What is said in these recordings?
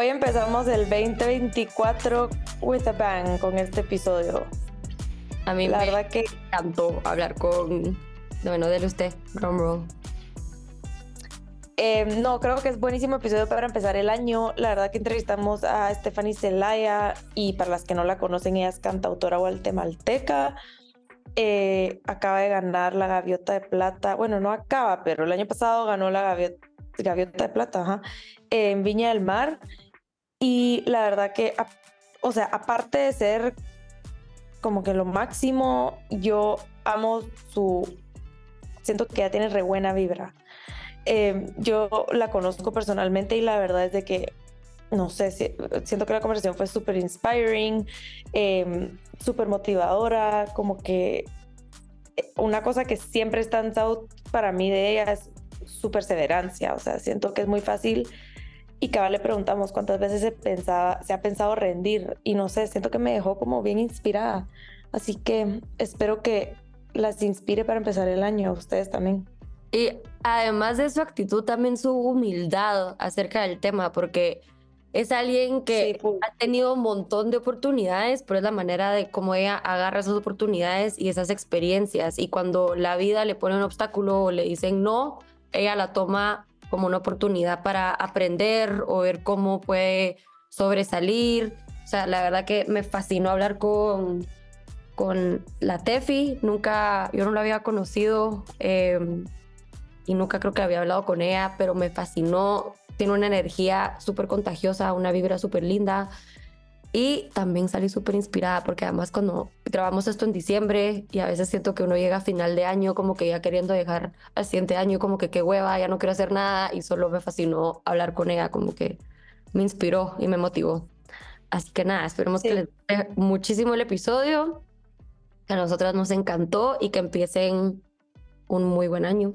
Hoy empezamos el 2024 with a bang con este episodio. A mí La me verdad que encantó hablar con... Bueno, dele usted, drum roll. eh, no, creo que es buenísimo episodio para empezar el año. La verdad que entrevistamos a Stephanie Celaya y para las que no la conocen, ella es cantautora guatemalteca. Eh, acaba de ganar la Gaviota de Plata. Bueno, no acaba, pero el año pasado ganó la Gaviota, Gaviota de Plata ajá, en Viña del Mar. Y la verdad que, o sea, aparte de ser como que lo máximo, yo amo su... Siento que ella tiene re buena vibra. Eh, yo la conozco personalmente y la verdad es de que, no sé, si- siento que la conversación fue súper inspiring, eh, súper motivadora, como que eh, una cosa que siempre está en out para mí de ella es su perseverancia, o sea, siento que es muy fácil y cada le preguntamos cuántas veces se, pensaba, se ha pensado rendir y no sé, siento que me dejó como bien inspirada, así que espero que las inspire para empezar el año, a ustedes también. Y además de su actitud, también su humildad acerca del tema, porque es alguien que Sí, full. ha tenido un montón de oportunidades, pero es la manera de cómo ella agarra esas oportunidades y esas experiencias. Y cuando la vida le pone un obstáculo o le dicen no, ella la toma como una oportunidad para aprender o ver cómo puede sobresalir. O sea, la verdad que me fascinó hablar con, con la Tefi. Nunca, yo no la había conocido. eh, y nunca creo que había hablado con ella, pero me fascinó. Tiene una energía súper contagiosa, una vibra súper linda. Y también salí súper inspirada porque además cuando grabamos esto en diciembre y a veces siento que uno llega a final de año como que ya queriendo dejar al siguiente año como que qué hueva, ya no quiero hacer nada y solo me fascinó hablar con ella, como que me inspiró y me motivó. Así que nada, esperemos que les guste muchísimo el episodio, que a nosotras nos encantó y que empiecen un muy buen año.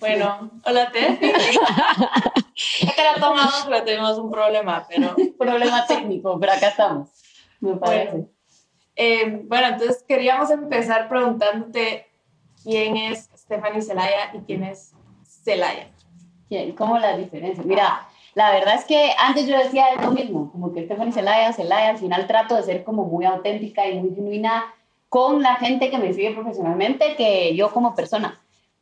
Bueno, hola Tefi. que la tomamos porque tuvimos un problema, pero problema técnico, pero acá estamos. Me parece. Bueno, eh, bueno, entonces queríamos empezar preguntándote quién es Stephanie Celaya y quién es Celaya. ¿Cómo la diferencia? Mira, la verdad es que antes yo decía lo mismo, como que Stephanie Celaya, Celaya, al final trato de ser como muy auténtica y muy genuina con la gente que me sigue profesionalmente que yo como persona.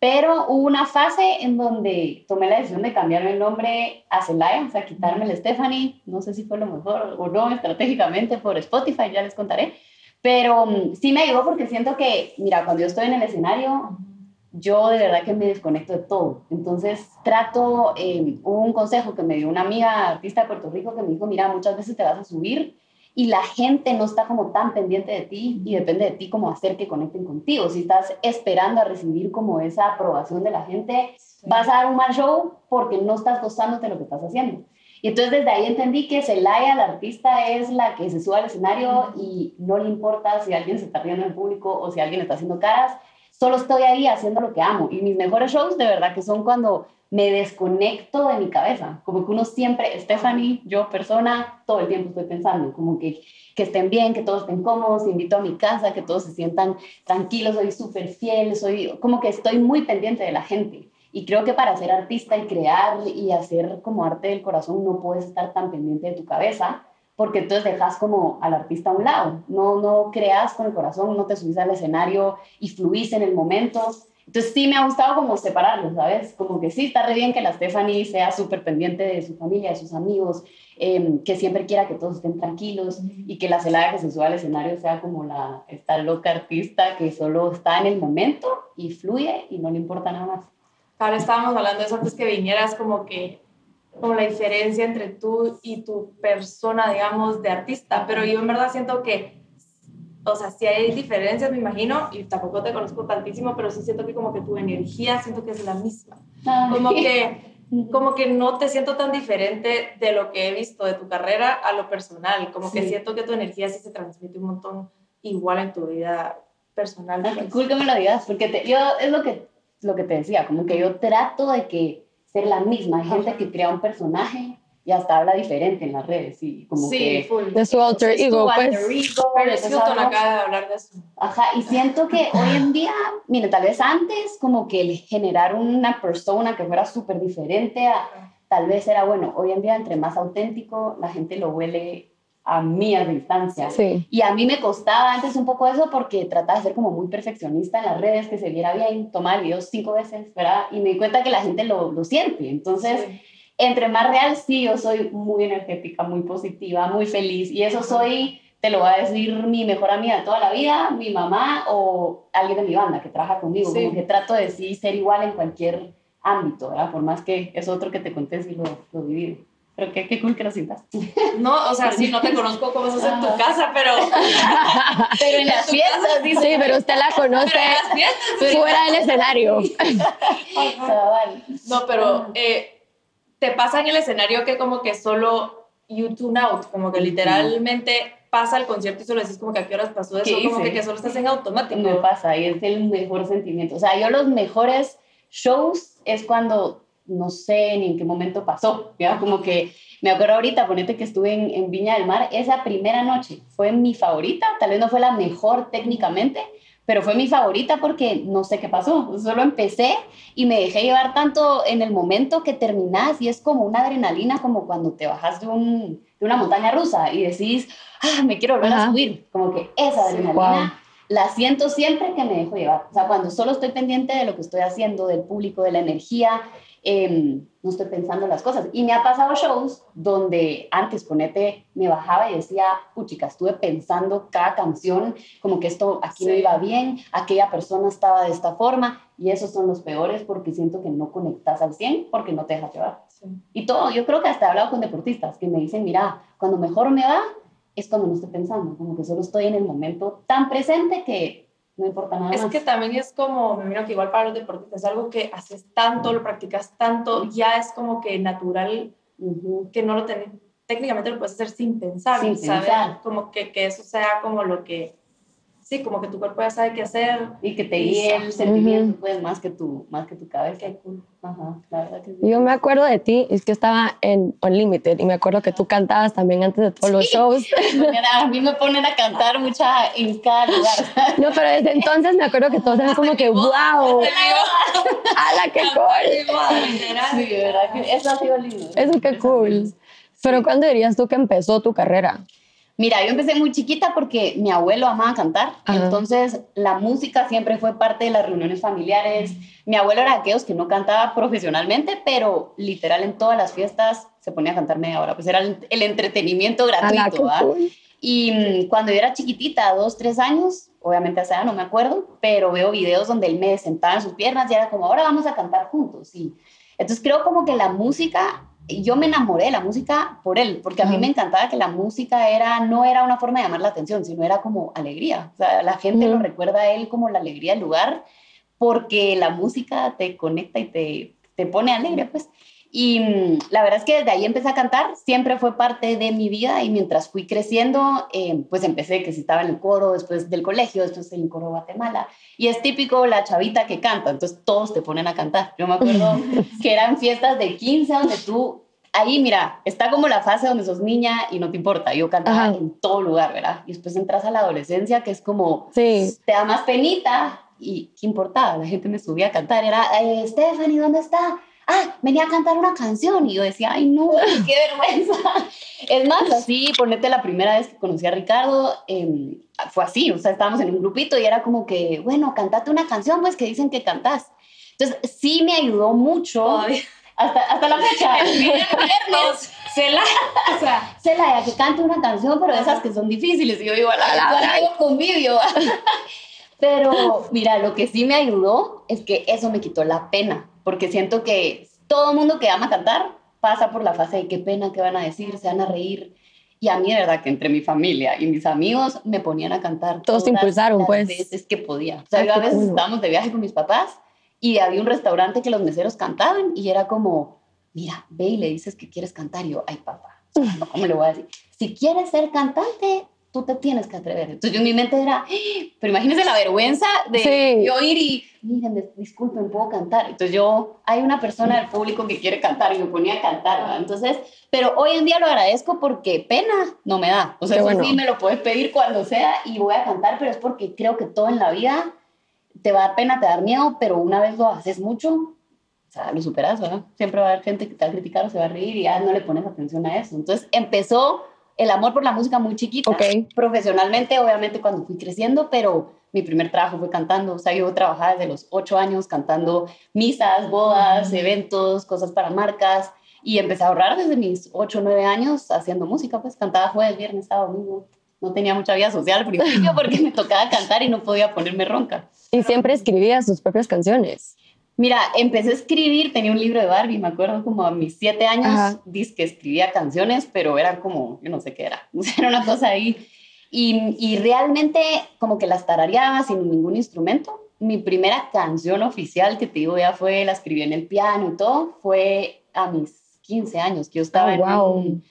Pero hubo una fase en donde tomé la decisión de cambiarme el nombre a Celaya, o sea, quitarme el Stephanie. No sé si fue lo mejor o no estratégicamente por Spotify, ya les contaré. Pero mm, sí me ayudó porque siento que, mira, cuando yo estoy en el escenario, yo de verdad que me desconecto de todo. Entonces trato, eh, hubo un consejo que me dio una amiga artista de Puerto Rico que me dijo, mira, muchas veces te vas a subir y la gente no está como tan pendiente de ti y depende de ti como hacer que conecten contigo. Si estás esperando a recibir como esa aprobación de la gente, vas a dar un mal show porque no estás gozándote lo que estás haciendo. Y entonces desde ahí entendí que Celaya, la artista, es la que se sube al escenario y no le importa si alguien se está riendo en el público o si alguien está haciendo caras, solo estoy ahí haciendo lo que amo. Y mis mejores shows de verdad que son cuando me desconecto de mi cabeza, como que uno siempre, Stephanie, yo persona, todo el tiempo estoy pensando, como que, que estén bien, que todos estén cómodos, invito a mi casa, que todos se sientan tranquilos, soy súper fiel, soy como que estoy muy pendiente de la gente. Y creo que para ser artista y crear y hacer como arte del corazón no puedes estar tan pendiente de tu cabeza, porque entonces dejas como al artista a un lado. No, no creas con el corazón, no te subís al escenario y fluís en el momento. Entonces sí me ha gustado como separarlos, ¿sabes? Como que sí, está re bien que la Stephanie sea súper pendiente de su familia, de sus amigos, eh, que siempre quiera que todos estén tranquilos y que la celada que se suba al escenario sea como la, esta loca artista que solo está en el momento y fluye y no le importa nada más. Ahora estábamos hablando de eso antes que vinieras, como que como la diferencia entre tú y tu persona, digamos, de artista, pero yo en verdad siento que, o sea, sí hay diferencias, me imagino, y tampoco te conozco tantísimo, pero sí siento que como que tu energía, siento que es la misma. Como que como que no te siento tan diferente de lo que he visto de tu carrera a lo personal, como que Sí. siento que tu energía sí se transmite un montón igual en tu vida personal. Ah, pues. cool que me lo digas, porque te- yo es lo que, lo que te decía, como que yo trato de que ser la misma. Hay gente que crea un personaje y hasta habla diferente en las redes y como Sí, que... full. De su alter ego, pues. Hilton hablamos- acaba de hablar de eso. Ajá, y siento que hoy en día, mire, tal vez antes como que el generar una persona que fuera súper diferente, a- tal vez era bueno, hoy en día entre más auténtico, la gente lo huele a millas de distancia. Sí. Y a mí me costaba antes un poco eso porque trataba de ser como muy perfeccionista en las redes, que se viera bien, tomar videos cinco veces, ¿verdad? Y me di cuenta que la gente lo, lo siente. Entonces, Sí. entre más real, sí, yo soy muy energética, muy positiva, muy feliz. Y eso soy, te lo va a decir mi mejor amiga de toda la vida, mi mamá o alguien de mi banda que trabaja conmigo. Sí. Como que trato de sí ser igual en cualquier ámbito, ¿verdad? Por más que es otro que te conté si lo, lo vivido. Pero qué, qué cool que lo sientas. No, o sea, sí, no te conozco cómo sos en tu casa, pero, Pero en las fiestas, dice. Sí, pero usted la conoce pero en las fiestas. fuera del escenario. No, pero eh, te pasa en el escenario que como que solo you tune out, como que literalmente pasa el concierto y solo decís como que a qué horas pasó eso, ¿Qué como que, que solo estás en automático. Me pasa y es el mejor sentimiento. O sea, yo los mejores shows es cuando no sé ni en qué momento pasó. ¿ya? Como que me acuerdo ahorita, ponete que estuve en, en Viña del Mar, esa primera noche fue mi favorita, tal vez no fue la mejor técnicamente, pero fue mi favorita porque no sé qué pasó. Solo empecé y me dejé llevar tanto en el momento que terminás y es como una adrenalina, como cuando te bajas de, un, de una montaña rusa y decís, ah, me quiero volver a subir. Como que esa Sí, adrenalina wow. la siento siempre que me dejo llevar. O sea, cuando solo estoy pendiente de lo que estoy haciendo, del público, de la energía, eh, no estoy pensando en las cosas. Y me ha pasado shows donde antes, ponete, me bajaba y decía, puchica, estuve pensando cada canción, como que esto aquí no Sí. iba bien, aquella persona estaba de esta forma, y esos son los peores porque siento que no conectas al 100 porque no te dejas llevar. Sí. Y todo, yo creo que hasta he hablado con deportistas que me dicen, mira, cuando mejor me va es cuando no estoy pensando, como que solo estoy en el momento tan presente que no importa nada Es más. que también es como, me imagino que igual para los deportistas, es algo que haces tanto, lo practicas tanto, ya es como que natural que no lo tenés, técnicamente lo puedes hacer sin pensar, Sin ¿sabes? pensar. Como que, que eso sea como lo que, sí, como que tu cuerpo ya sabe qué hacer. Y que te guíe el sentimiento, pues, más que tu, más que tu cabeza. Qué cool. Ajá, la verdad que sí. Yo me acuerdo de ti, es que estaba en Unlimited y me acuerdo que tú cantabas también antes de todos los shows. A mí me ponen a cantar mucha en cada lugar. No, pero desde entonces me acuerdo que todos eran como que, wow, ¡ala, qué cool! Literal. Sí, de verdad que eso ha sido lindo. Eso qué cool. Pero ¿cuándo dirías tú que empezó tu carrera? Mira, yo empecé muy chiquita porque mi abuelo amaba cantar, Ajá. entonces la música siempre fue parte de las reuniones familiares. Mi abuelo era de aquellos que no cantaba profesionalmente, pero literal en todas las fiestas se ponía a cantar media hora, pues era el, el entretenimiento ¡Ala, qué gratuito. Y mm, cuando yo era chiquitita, dos, tres años, obviamente hace no me acuerdo, pero veo videos donde él me sentaba en sus piernas y era como, ahora vamos a cantar juntos. Y entonces creo como que la música, yo me enamoré de la música por él, porque a mí me encantaba que la música era, no era una forma de llamar la atención, sino era como alegría. O sea, la gente lo recuerda a él como la alegría del lugar, porque la música te conecta y te, te pone alegre, pues. Y mm, la verdad es que desde ahí empecé a cantar, siempre fue parte de mi vida y mientras fui creciendo, eh, pues empecé que si estaba en el coro, después del colegio, después en el coro Guatemala. Y es típico la chavita que canta, entonces todos te ponen a cantar. Yo me acuerdo que eran fiestas de 15 donde tú, ahí mira, está como la fase donde sos niña y no te importa, yo cantaba Ajá. en todo lugar, ¿verdad? Y después entras a la adolescencia que es como Sí. te da más penita y qué importaba, la gente me subía a cantar, era, eh, Stephanie, ¿dónde está? Ah, venía a cantar una canción y yo decía, ay no, qué vergüenza. Es más, así, ponete la primera vez que conocí a Ricardo, eh, fue así, o sea, estábamos en un grupito y era como que, bueno, cantate una canción, pues que dicen que cantás. Entonces, sí me ayudó mucho hasta, hasta la fecha. Viernes, se la, o sea, Celaya, que cante una canción, pero esas que son difíciles. Y yo digo, la la verdad, hago convivio. pero mira, lo que sí me ayudó es que eso me quitó la pena, porque siento que todo mundo que ama cantar pasa por la fase de qué pena, qué van a decir, se van a reír. Y a mí, de verdad, que entre mi familia y mis amigos me ponían a cantar. Todos te impulsaron, las pues. veces que podía. O sea, Ah, yo a veces cool. estábamos de viaje con mis papás y había un restaurante que los meseros cantaban y era como, mira, ve y le dices que quieres cantar. Y yo, ay, papá, ¿cómo le voy a decir? Si quieres ser cantante, tú te tienes que atrever. Entonces yo en mi mente era, ¡Ah! pero imagínense la vergüenza de Sí. yo ir y, miren, dis- disculpen, puedo cantar. Entonces yo, hay una persona del público que quiere cantar y me ponía a cantar. ¿verdad? Entonces, pero hoy en día lo agradezco porque pena no me da. O sea, eso bueno. sí me lo puedes pedir cuando sea y voy a cantar, pero es porque creo que todo en la vida te va a dar pena, te va a dar miedo, pero una vez lo haces mucho, o sea, lo superas, ¿verdad? Siempre va a haber gente que te va a criticar o se va a reír y ya no le pones atención a eso. Entonces empezó el amor por la música muy chiquita. Ok. Profesionalmente, obviamente, cuando fui creciendo, pero mi primer trabajo fue cantando. O sea, yo trabajaba desde los ocho años cantando misas, bodas, eventos, cosas para marcas. Y empecé a ahorrar desde mis ocho o nueve años haciendo música. Pues cantaba jueves, viernes, sábado, domingo. No tenía mucha vida social al principio porque me tocaba cantar y no podía ponerme ronca. Y siempre escribía sus propias canciones. Mira, empecé a escribir, tenía un libro de Barbie, me acuerdo como a mis siete años, Ajá. que escribía canciones, pero eran como, yo no sé qué era, era una cosa ahí. Y, y realmente como que las tarareaba sin ningún instrumento. Mi primera canción oficial, que te digo ya fue, la escribí en el piano y todo, fue a mis 15 años, que yo estaba Oh, en wow. un,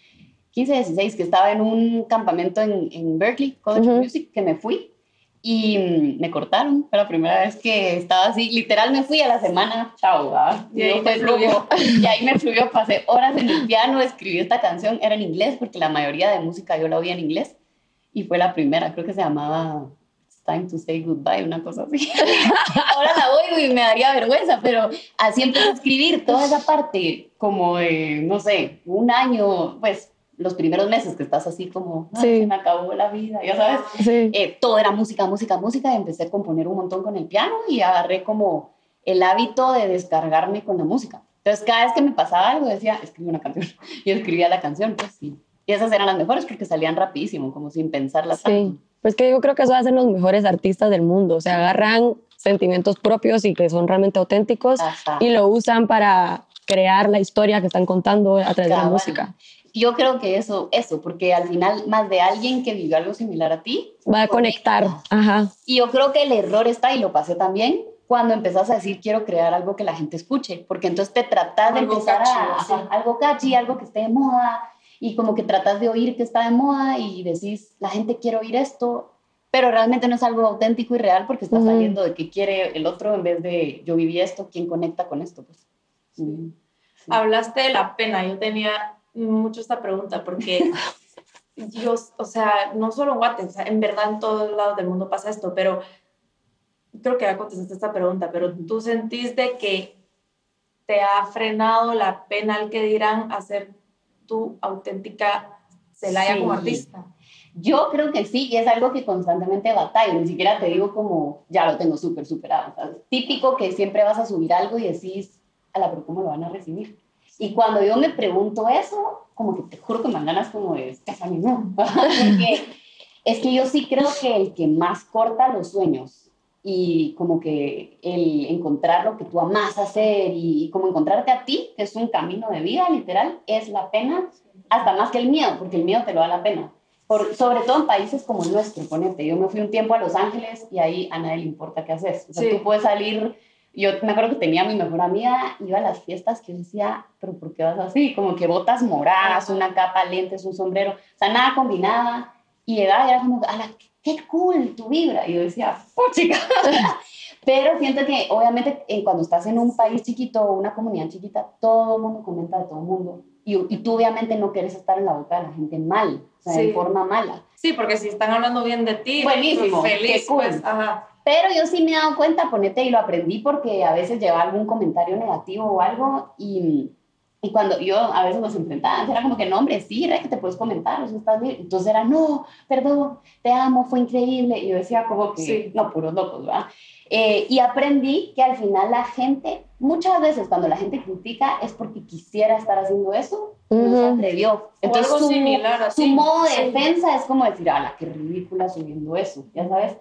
15, 16, que estaba en un campamento en, en Berkeley, College of Ujú. Music, que me fui y mm, me cortaron. Fue la primera vez que estaba así. Literal me fui a la semana, chao, ¿verdad? Y ahí te fluyó. Y ahí me fluyó, pasé horas en el piano, escribí esta canción, era en inglés, porque la mayoría de música yo la oía en inglés. Y fue la primera, creo que se llamaba It's Time to Say Goodbye, una cosa así. Ahora la oigo y me daría vergüenza, pero así empecé a escribir toda esa parte, como de, no sé, un año, pues los primeros meses que estás así como, "Ay, Sí. se me acabó la vida, ya sabes. Sí. Eh, todo era música, música, música, y empecé a componer un montón con el piano y agarré como el hábito de descargarme con la música. Entonces, cada vez que me pasaba algo, decía, escribe una canción. Y escribía la canción, pues sí. Y esas eran las mejores porque salían rapidísimo, como sin pensarlas Sí. tanto. Pues que yo creo que eso hacen los mejores artistas del mundo. O sea, agarran sentimientos propios y que son realmente auténticos Ajá. y lo usan para crear la historia que están contando a través de la Cabal. música. Yo creo que eso, eso, porque al final, más de alguien que vivió algo similar a ti, Va a conectar. conecta. Ajá. Y yo creo que el error está, y lo pasé también, cuando empezás a decir quiero crear algo que la gente escuche, porque entonces te tratas de Algo empezar catchy, a, sí. algo catchy, algo que esté de moda, y como que tratas de oír que está de moda y decís, la gente quiere oír esto, pero realmente no es algo auténtico y real porque está Ujú. saliendo de qué quiere el otro en vez de yo viví esto, ¿quién conecta con esto? Pues. Sí. Sí. Hablaste de la pena. Yo tenía mucho esta pregunta porque yo, o sea, no solo en Guate, o sea, en verdad en todos lados del mundo pasa esto, pero creo que ya contestaste esta pregunta, pero tú sentís de que te ha frenado la pena al que dirán hacer tu auténtica Celaya Sí. como artista. Yo creo que sí, y es algo que constantemente batallo, ni siquiera te digo como, ya lo tengo súper superado. o sea, típico que siempre vas a subir algo y decís, a la pero ¿cómo lo van a recibir? Y cuando yo me pregunto eso, como que te juro que me dan ganas como de, no. Porque es que yo sí creo que el que más corta los sueños y como que el encontrar lo que tú amas hacer y, y como encontrarte a ti, que es un camino de vida literal, es la pena, hasta más que el miedo, porque el miedo te lo da la pena. Por, sobre todo en países como el nuestro, ponete. Yo me fui un tiempo a Los Ángeles y ahí a nadie le importa qué haces. O sea, Sí. tú puedes salir. Yo me acuerdo que tenía a mi mejor amiga, iba a las fiestas que yo decía, pero ¿por qué vas así? Como que botas moradas, una capa, lentes, un sombrero, o sea, nada combinaba. Y llegaba y era como, qué cool tu vibra. Y yo decía, ¡oh, chica! Pero siento que, obviamente, eh, cuando estás en un país chiquito o una comunidad chiquita, todo el mundo comenta de todo el mundo. Y, y tú, obviamente, no quieres estar en la boca de la gente mal, o sea, Sí. de forma mala. Sí, porque si están hablando bien de ti, Buenísimo, pues, feliz, cool. pues, ajá. Pero yo sí me he dado cuenta, ponete, y lo aprendí porque a veces llevaba algún comentario negativo o algo y, y cuando yo a veces los enfrentaba, era como que no, hombre, sí, era que te puedes comentar, o sea, estás bien. Entonces era, no, perdón, te amo, fue increíble. Y yo decía como que, Sí. no, puros locos, ¿verdad? Eh, y aprendí que al final la gente, muchas veces cuando la gente critica es porque quisiera estar haciendo eso y no se atrevió. Entonces algo su, similar, su así. modo de Sí. defensa es como decir, ala, qué ridícula subiendo eso, ya sabes.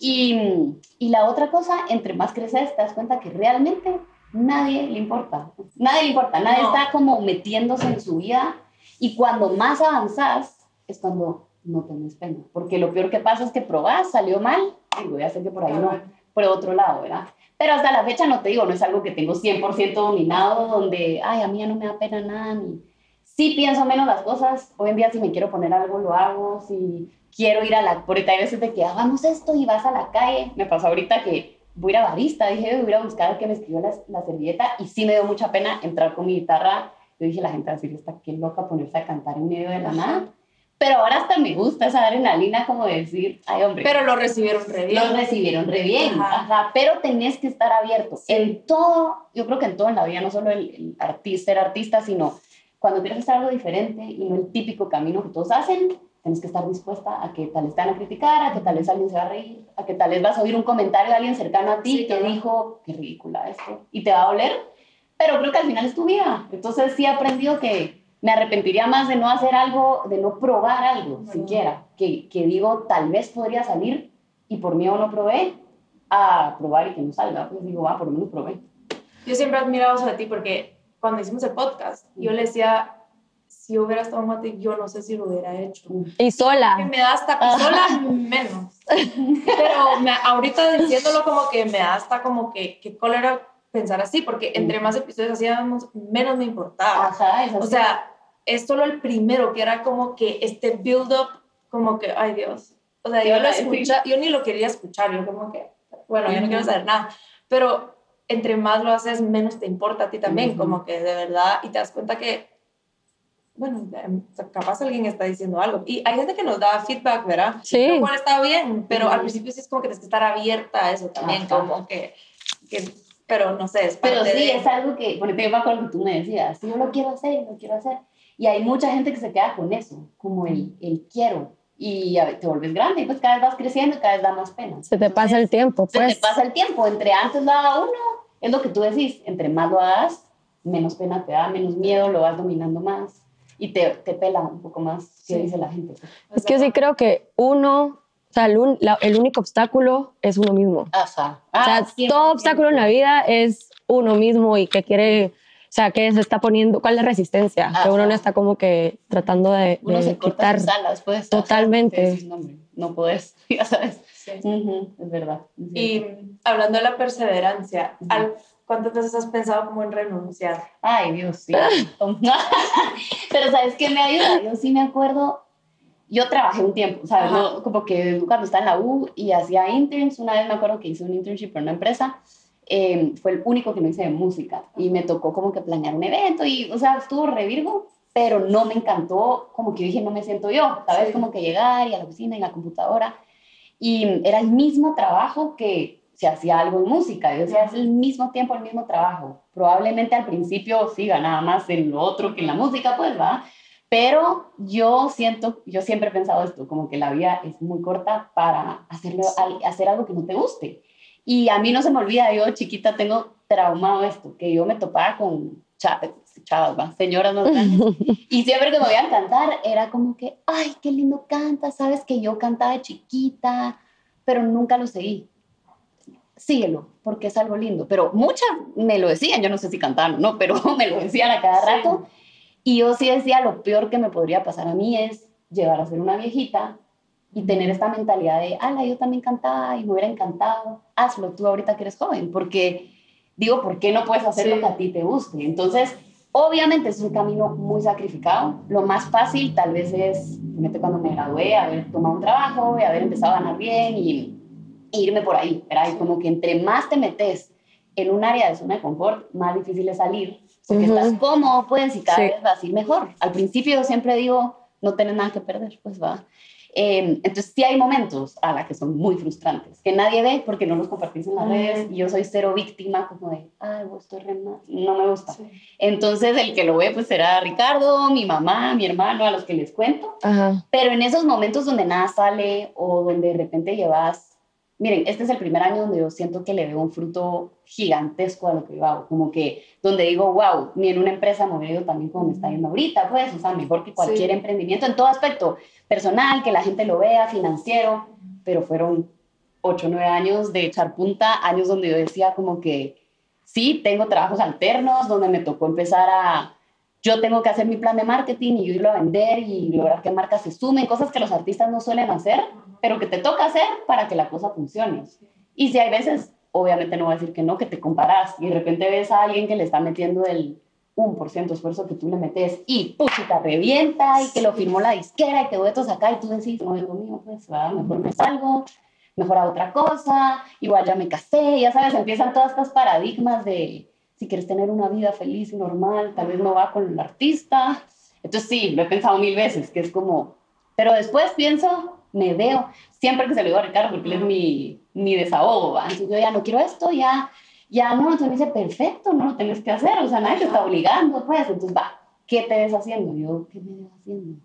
Y, y la otra cosa, entre más creces, te das cuenta que realmente nadie le importa. Nadie le importa, nadie No. está como metiéndose en su vida. Y cuando más avanzás, es cuando no tenés pena. Porque lo peor que pasa es que probás, salió mal, digo, ya sé que por ahí no. por otro lado, ¿verdad? Pero hasta la fecha no te digo, no es algo que tengo 100% dominado, donde, ay, a mí ya no me da pena nada, ni... Sí pienso menos las cosas, hoy en día si me quiero poner algo, lo hago, si quiero ir a la... Porque hay veces de que hagamos esto y vas a la calle, me pasó ahorita que voy a ir a barista, dije, voy a buscar al que me escribió la, la servilleta y sí me dio mucha pena entrar con mi guitarra. Yo dije, la gente va a decir, está qué loca ponerse a cantar en medio de la nada. Pero ahora hasta me gusta esa adrenalina como de decir, ay hombre. Pero lo recibieron re bien. Lo recibieron re bien, Ajá. ajá, pero tenés que estar abierto. Sí. En todo, yo creo que en todo en la vida, no solo el, el artista, ser artista, sino cuando quieres hacer algo diferente y no el típico camino que todos hacen, tienes que estar dispuesta a que tal vez te van a criticar, a que tal vez alguien se va a reír, a que tal vez vas a oír un comentario de alguien cercano a ti Sí, que claro. dijo, qué ridícula esto, y te va a doler, pero creo que al final es tu vida. Entonces sí he aprendido que me arrepentiría más de no hacer algo, de no probar algo Ujú. siquiera, que, que digo, tal vez podría salir y por miedo no probé, a probar y que no salga. Pues digo, va, por lo menos probé. Yo siempre he admirado de ti porque cuando hicimos el podcast, yo le decía, si yo hubiera estado en Guate, yo no sé si lo hubiera hecho. Y Que sola. me da hasta pistola menos. Pero me- ahorita diciéndolo como que me da hasta como que, que cólera pensar así, porque entre más episodios hacíamos, menos me importaba. Ajá. O sea, es solo el primero, que era como que este build-up, como que, ay Dios. O sea, yo lo escucha, yo ni lo quería escuchar, yo como que, bueno, yo no quiero saber nada. Pero entre más lo haces, menos te importa a ti también, como que de verdad, y te das cuenta que, bueno, em, capaz alguien está diciendo algo. Y hay gente que nos da feedback, ¿verdad? Sí. Lo cual está bien, pero al principio sí es como que tienes que estar abierta a eso también, Ajá. como que, que, pero no sé, es Pero parte sí, de- es algo que, bueno, te me acuerdo que tú me decías, yo lo quiero hacer, lo quiero hacer. Y hay mucha gente que se queda con eso, como el, el quiero. Y ver, te vuelves grande y pues cada vez vas creciendo y cada vez da más pena. Se te pasa el tiempo, Se pues. te pasa el tiempo, entre antes lo haga uno, es lo que tú decís, entre más lo hagas, menos pena te da, menos miedo, lo vas dominando más y te, te pela un poco más qué Sí. dice la gente. Es que yo sí creo que uno, o sea, el, un- la- el único obstáculo es uno mismo. Ajá. O sea, Ah, 100%. todo obstáculo en la vida es uno mismo y que quiere, o sea, que se está poniendo, ¿cuál es la resistencia? Que uno Ajá. no está como que tratando de, Uno de se corta quitar. sus alas, pues. Totalmente. Te decís, no, no podés, ya sabes. Sí. Es verdad. es Y hablando de la perseverancia, Ujú. ¿al- ¿cuántas veces has pensado como en renunciar? Ay, Dios, sí. Pero ¿sabes qué me ayuda? Yo sí me acuerdo, yo trabajé un tiempo, ¿sabes? No, como que cuando estaba en la U y hacía interns, una vez me acuerdo que hice un internship en una empresa, eh, fue el único que no hice de música y me tocó como que planear un evento y, o sea, estuvo re virgo, pero no me encantó, como que yo dije, no me siento yo, ¿sabes? Sí. Como que llegar y a la oficina y la computadora y era el mismo trabajo que se hacía algo en música. Yo decía, es el mismo tiempo, el mismo trabajo. Probablemente al principio sí ganaba más en lo otro que en la música, pues va. Pero yo siento, yo siempre he pensado esto, como que la vida es muy corta para hacerlo, hacer algo que no te guste. Y a mí no se me olvida, yo chiquita tengo traumado esto, que yo me topaba con chavas, ¿va? señoras más grandes, y siempre que me a cantar era como que, ay, qué lindo canta, sabes que yo cantaba de chiquita, pero nunca lo seguí. Síguelo, porque es algo lindo. Pero muchas me lo decían, yo no sé si cantaban no, pero me lo decían a cada Sí. rato. Y yo sí decía, lo peor que me podría pasar a mí es llegar a ser una viejita y tener esta mentalidad de, ala, yo también cantaba y me hubiera encantado, hazlo tú ahorita que eres joven, porque digo, ¿por qué no puedes hacer Sí. lo que a ti te guste? Entonces, obviamente es un camino muy sacrificado. Lo más fácil tal vez es, cuando me gradué, haber tomado un trabajo y haber empezado a ganar bien y e irme por ahí, ¿verdad? Y como que entre más te metes en un área de zona de confort, más difícil es salir, porque Ujú. estás cómodo, y cada Sí. vas a ir mejor. Al principio siempre digo, no tienes nada que perder, pues va. Eh, entonces sí hay momentos a la que son muy frustrantes, que nadie ve porque no los compartís en las redes, y yo soy cero víctima, como de, ay, vos estoy re mal", no me gusta. Sí. Entonces el que lo ve pues será Ricardo, mi mamá, mi hermano, a los que les cuento, Ajá. pero en esos momentos donde nada sale o donde de repente llevas, miren, este es el primer año donde yo siento que le veo un fruto gigantesco a lo que yo hago, como que donde digo, wow, ni en una empresa me hubiera ido también como me está yendo ahorita, pues, o sea, mejor que cualquier Sí. emprendimiento en todo aspecto, personal, que la gente lo vea, financiero, pero fueron ocho, nueve años de echar punta, años donde yo decía como que sí, tengo trabajos alternos, donde me tocó empezar a, yo tengo que hacer mi plan de marketing y irlo a vender y lograr que marcas se sumen, cosas que los artistas no suelen hacer, pero que te toca hacer para que la cosa funcione. Y si hay veces, obviamente no voy a decir que no, que te comparas y de repente ves a alguien que le está metiendo el 1% de esfuerzo que tú le metes y te revienta y que lo firmó la disquera y que duetos acá y tú decís, no, Dios mío, pues va, mejor me salgo, mejor a otra cosa, igual ya me casé, ya sabes, empiezan todas estas paradigmas de si quieres tener una vida feliz y normal, tal vez no va con el artista. Entonces sí, lo he pensado mil veces, que es como, pero después pienso, me veo, siempre que se lo digo a Ricardo, porque él es mi, mi desahogo, ¿va? entonces yo ya no quiero esto, ya ya no, entonces me dice, perfecto, no lo tienes que hacer, o sea, nadie te está obligando, pues, entonces va, ¿qué te ves haciendo? Yo, ¿qué me ves haciendo?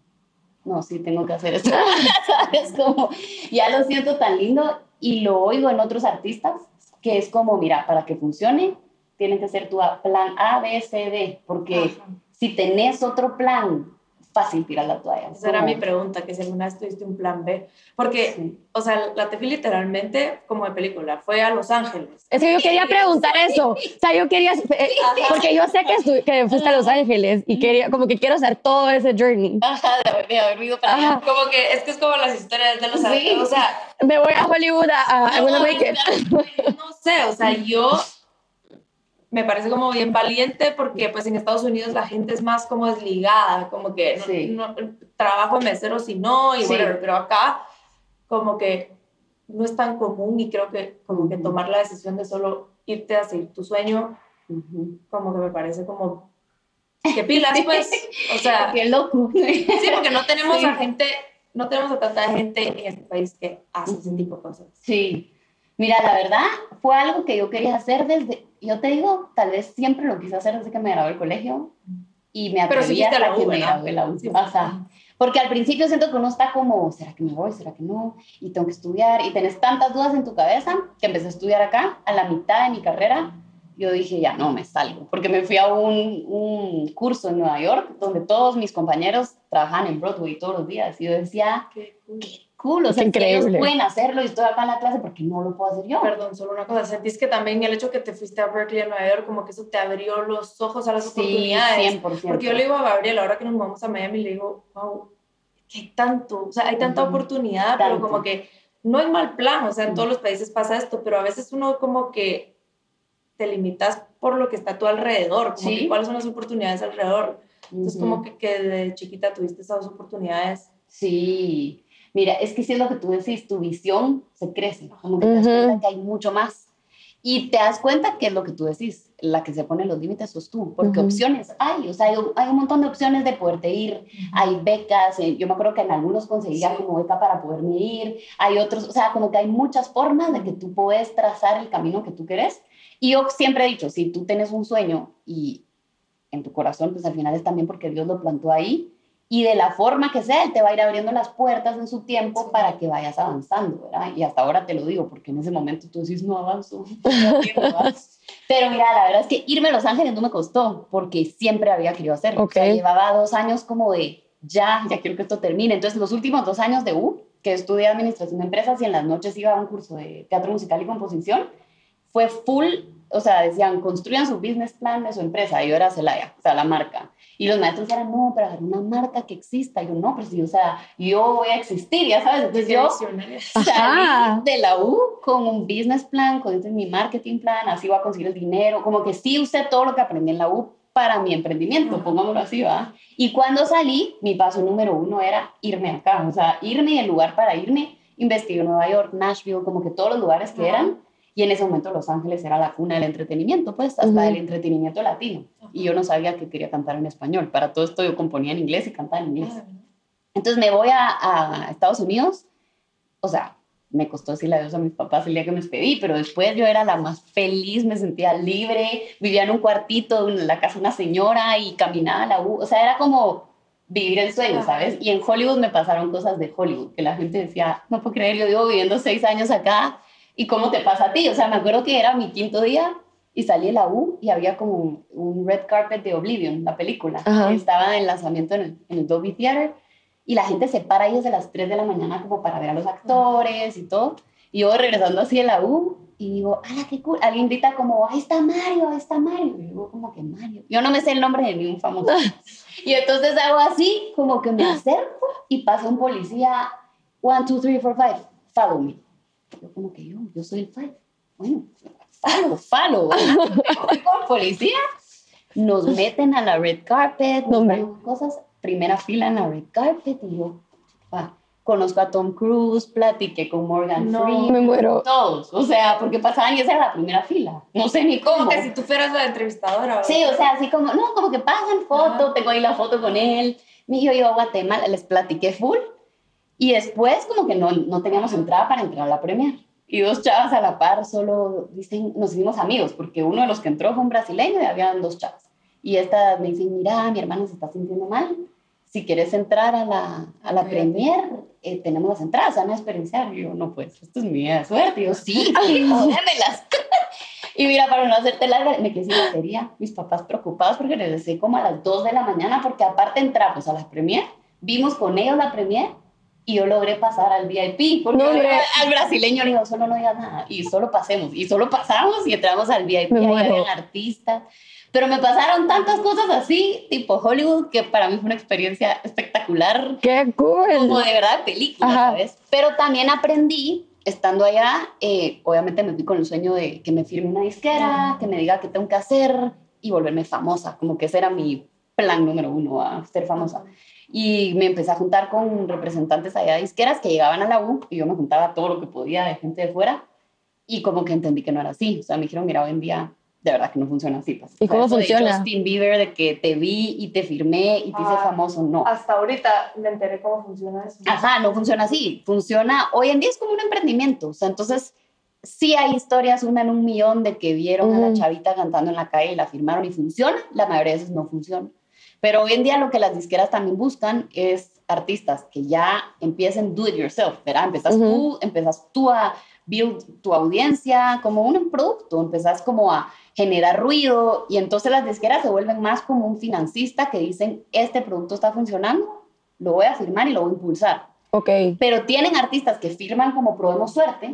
No, sí, tengo que hacer esto, ¿sabes? Como, ya lo siento tan lindo y lo oigo en otros artistas, que es como, mira, para que funcione, tiene que ser tu plan A, B, C, D, porque si tenés otro plan fácil tirar la toalla. Esa era mi pregunta, que si alguna vez tuviste un plan B. Porque, o sea, la Tefi literalmente, como de película, fue a Los Ángeles. Es que yo quería preguntar eso. O sea, yo quería, eh, porque yo sé que, que fuiste a Los Ángeles y quería, como que quiero hacer todo ese journey. Ajá, de haber, vivido para allá. Como que, es que es como las historias de Los Ángeles. O sea, me voy a Hollywood a, a, no, no sé, o sea, yo me parece como bien valiente porque pues en Estados Unidos la gente es más como desligada, como que no, trabajo en mesero si no, y bueno, pero acá como que no es tan común y creo que como que tomar la decisión de solo irte a seguir tu sueño, como que me parece como que pilas pues, o sea, qué loco. sí, porque no tenemos a gente, no tenemos a tanta gente en este país que hace ese tipo de cosas. Sí. Mira, la verdad fue algo que yo quería hacer desde, yo te digo, tal vez siempre lo quise hacer desde que me gradué del colegio y me atreví a, la que me gradué la U. porque al principio siento que uno está como, ¿será que me voy? ¿Será que no? Y tengo que estudiar y tenés tantas dudas en tu cabeza que empecé a estudiar acá a la mitad de mi carrera. Yo dije, ya no, me salgo, porque me fui a un, un curso en Nueva York donde todos mis compañeros trabajan en Broadway todos los días y yo decía, qué, qué cool, o sea, increíble. ellos pueden hacerlo y estoy acá en la clase porque no lo puedo hacer yo. Perdón, solo una cosa, sentís que también el hecho que te fuiste a Berkeley, en Nueva York, como que eso te abrió los ojos a las sí, oportunidades. 100%. Porque yo le digo a Gabriel, ahora que nos vamos a Miami, le digo, wow, que hay tanto, o sea, hay tanta oportunidad, pero como que no hay mal plan, o sea, en todos los países pasa esto, pero a veces uno como que te limitas por lo que está a tu alrededor, como que cuáles son las oportunidades alrededor. Entonces, como que, que de chiquita tuviste esas oportunidades. Sí, Mira, es que si es lo que tú decís, tu visión se crece, como que te das cuenta que hay mucho más. Y te das cuenta que es lo que tú decís, la que se pone los límites sos tú, porque opciones hay, o sea, hay, hay, un montón de opciones de poderte ir, hay becas, eh, yo me acuerdo que en algunos conseguía como beca para poderme ir, hay otros, o sea, como que hay muchas formas de que tú puedes trazar el camino que tú querés. Y yo siempre he dicho, si tú tienes un sueño y en tu corazón, pues al final es también porque Dios lo plantó ahí, y de la forma que sea, Él te va a ir abriendo las puertas en su tiempo para que vayas avanzando, ¿verdad? Y hasta ahora te lo digo, porque en ese momento tú decís, no avanzo. Pero mira, la verdad es que irme a Los Ángeles no me costó, porque siempre había querido hacerlo. O sea, llevaba dos años como de, ya, ya quiero que esto termine. Entonces, los últimos dos años de U, que estudié Administración de Empresas y en las noches iba a un curso de teatro musical y composición, fue full, o sea, decían, construyan su business plan de su empresa. Y yo era Celaya, o sea, la marca. Y los maestros eran, no, pero hacer una marca que exista. Y yo, no, pero sí, o sea, yo voy a existir, ya sabes. Entonces yo salí de la U con un business plan, con este, mi marketing plan, así voy a conseguir el dinero. Como que sí usé todo lo que aprendí en la U para mi emprendimiento, pongámoslo así, ¿va? Y cuando salí, mi paso número uno era irme acá, o sea, irme y el lugar para irme, investigué en Nueva York, Nashville, como que todos los lugares que eran y en ese momento Los Ángeles era la cuna del entretenimiento, pues hasta el entretenimiento latino. Y yo no sabía que quería cantar en español. Para todo esto yo componía en inglés y cantaba en inglés. Ah, Entonces me voy a, a, Estados Unidos. O sea, me costó decirle adiós a mis papás el día que me despedí, pero después yo era la más feliz, me sentía libre, vivía en un cuartito en la casa de una señora y caminaba a la U. O sea, era como vivir el sueño, ¿sabes? Y en Hollywood me pasaron cosas de Hollywood, que la gente decía, no puedo creer, yo digo viviendo seis años acá ¿Y cómo te pasa a ti? O sea, me acuerdo que era mi quinto día y salí de la U y había como un, red carpet de Oblivion, la película. Estaba en lanzamiento en el, en el, Dolby Theater y la gente se para ahí desde las 3 de la mañana como para ver a los actores y todo. Y yo regresando así de la U y digo, ¡ah, qué cool! Alguien grita como, ahí está Mario, ahí está Mario. Y digo, como que Mario. Yo no me sé el nombre de ningún famoso. y entonces hago así, como que me acerco y pasa un policía, one, two, three, four, five, follow me yo como que yo, yo soy el five. bueno, falo, falo. Con policía, nos meten a la red carpet, nos cosas, primera fila en la red carpet y yo, pa, conozco a Tom Cruise, platiqué con Morgan No. Me Freeman, muero. todos, o sea, porque pasaban y esa era la primera fila, no sé ni cómo. Como que si tú fueras la entrevistadora. ¿verdad? Sí, o sea, así como, no, como que pasan foto, Ajá. tengo ahí la foto con él. Y yo iba a Guatemala, les platiqué full. Y después como que no, no teníamos entrada para entrar a la premier. Y dos chavas a la par solo dicen, nos hicimos amigos, porque uno de los que entró fue un brasileño y habían dos chavas. Y esta me dice, mira, mi hermano se está sintiendo mal. Si quieres entrar a la, a la premier, eh, tenemos las entradas, van a experienciar. Y yo, no, pues, esto es de suerte. Y yo, sí, sí. Y mira, para no hacerte larga, me quedé sin batería. Mis papás preocupados porque regresé como a las 2 de la mañana, porque aparte entramos a la premier, vimos con ellos la premier y yo logré pasar al VIP. Porque No, hombre. al brasileño le digo, solo no digas nada. Y solo pasemos. Y solo pasamos y entramos al VIP. Me muero. habían artistas. Pero me pasaron tantas cosas así, tipo Hollywood, que para mí fue una experiencia espectacular ¡Qué como cool! de verdad película, Ajá. ¿sabes? Pero también aprendí, estando allá, eh, obviamente me fui con el sueño de que me firme una disquera, que me diga qué tengo que hacer y volverme famosa, como que ese era mi plan número uno, a ser famosa. Y me empecé a juntar con representantes allá de disqueras que llegaban a la U y yo me juntaba todo lo que podía de gente de fuera y como que entendí que no era así. O sea, me dijeron, mira, hoy en día de verdad que no funciona así. Pues. ¿Y O sea, cómo eso de funciona? Justin Bieber, de que te vi y te firmé y te hice Ah. famoso, no. Hasta ahorita me enteré cómo funciona eso. Ajá, no funciona así. Funciona, hoy en día es como un emprendimiento. O sea, entonces sí hay historias, una en un millón, de que vieron a la chavita cantando en la calle y la firmaron y funciona. La mayoría de veces no funciona. Pero hoy en día lo que las disqueras también buscan es artistas que ya empiecen do it yourself, ¿verdad? Empezás tú, empezás tú a build tu audiencia como un producto, empezás como a generar ruido y entonces las disqueras se vuelven más como un financista que dicen, este producto está funcionando, lo voy a firmar y lo voy a impulsar. Ok. Pero tienen artistas que firman como probemos suerte,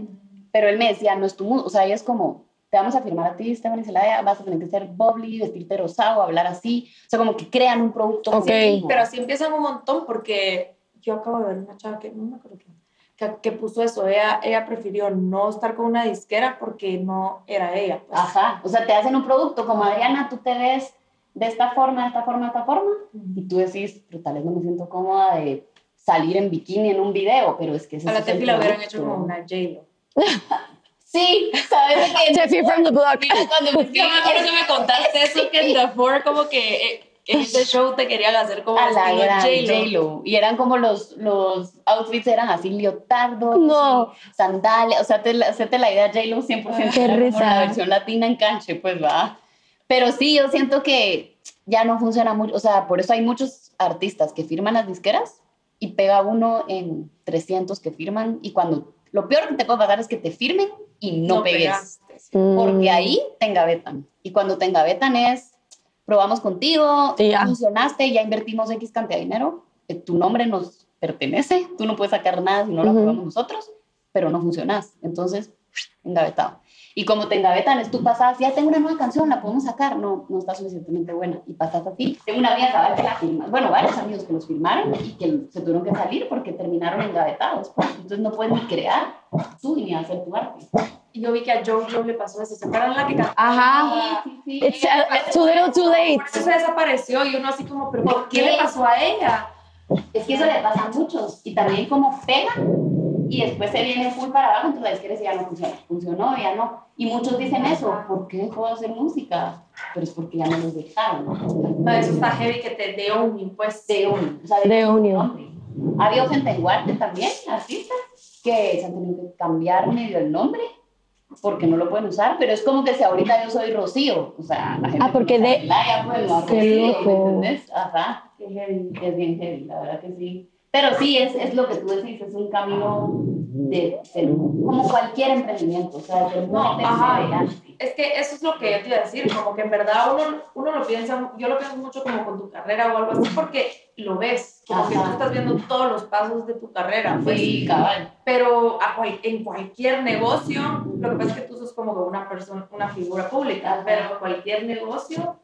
pero él me decía, no es tu mundo, o sea, ella es como, te vamos a firmar a ti, Esteban y Celaya, vas a tener que ser bubbly, vestirte rosado, hablar así, o sea, como que crean un producto. Ok. contigo. Pero así empiezan un montón porque yo acabo de ver una chava que no me acuerdo quién, que, que puso eso. Ella, ella prefirió no estar con una disquera porque no era ella. pues. Ajá, o sea, te hacen un producto como Adriana, tú te ves de esta forma, de esta forma, de esta forma, y tú decís, pero tal vez no me siento cómoda de salir en bikini en un video, pero es que ese A la Tefi la hubieran hecho como una J-Lo. Sí, ¿sabes de qué? Tefi from the block. Mira, cuando me Yo me acuerdo que me contaste eso que en The Four como que eh, en ese show te querían hacer como a la gran J-Lo. Y eran como los, los outfits eran así, leotardos, No. sandalias. O sea, te, hacerte la idea, J-Lo 100% Qué era como risa. la versión latina en canche, pues va. Pero sí, yo siento que ya no funciona mucho. O sea, por eso hay muchos artistas que firman las disqueras y pega uno en 300 que firman. Y cuando lo peor que te puede pasar es que te firmen y no, pegues pegaste. Mm. porque ahí te engavetan. Y cuando te engavetan es, probamos contigo, Sí, ya. funcionaste, ya invertimos X cantidad de dinero, eh, tu nombre nos pertenece, tú no puedes sacar nada si no lo Ujú. aprobamos nosotros, pero no funcionas. Entonces, engavetado. Y como te engavetan, es tú pasas, ya tengo una nueva canción, la podemos sacar, no, no está suficientemente buena. Y pasas así. Tengo una amiga cabal que la firma, bueno, varios amigos que los firmaron y que se tuvieron que salir porque terminaron engavetados. pues. Entonces no puedes ni crear tú ni hacer tu arte. Y yo vi que a Joe Blow le pasó eso. ¿Se acuerdan la que cantaba? Ajá. Sí, sí, It's, uh, it's too little too late. Por eso se desapareció y uno así como, ¿pero por qué ¿Qué? le pasó a ella? Es que eso le pasa a muchos. Y también como pega y después se viene full para abajo, entonces disquera dice, ya no funciona. Funcionó, ya no. Y muchos dicen eso, ¿por qué dejó de hacer música? Pero es porque ya no los dejaron. No, eso está heavy que te dé un pues. De un, o sea, De un. nombre. Ha habido gente en Guarte también, artistas, que se han tenido que cambiar medio el nombre porque no lo pueden usar, pero es como que si ahorita yo soy Rocío, o sea, la gente Ah, porque de- pues, Qué Rocío, ¿me loco. entendés? Ajá, Qué heavy. es bien heavy, la verdad que sí. Pero sí, es, es lo que tú decís, es un camino de como cualquier emprendimiento, o sea, de No, ajá. Es que eso es lo que yo te iba a decir, como que en verdad uno, uno lo piensa, yo lo pienso mucho como con tu carrera o algo así, porque lo ves, como que Ajá. tú estás viendo todos los pasos de tu carrera, pues. Sí, cabal. Pero a en cualquier negocio, lo que pasa es que tú sos como que una persona, una figura pública, Ajá. pero cualquier negocio,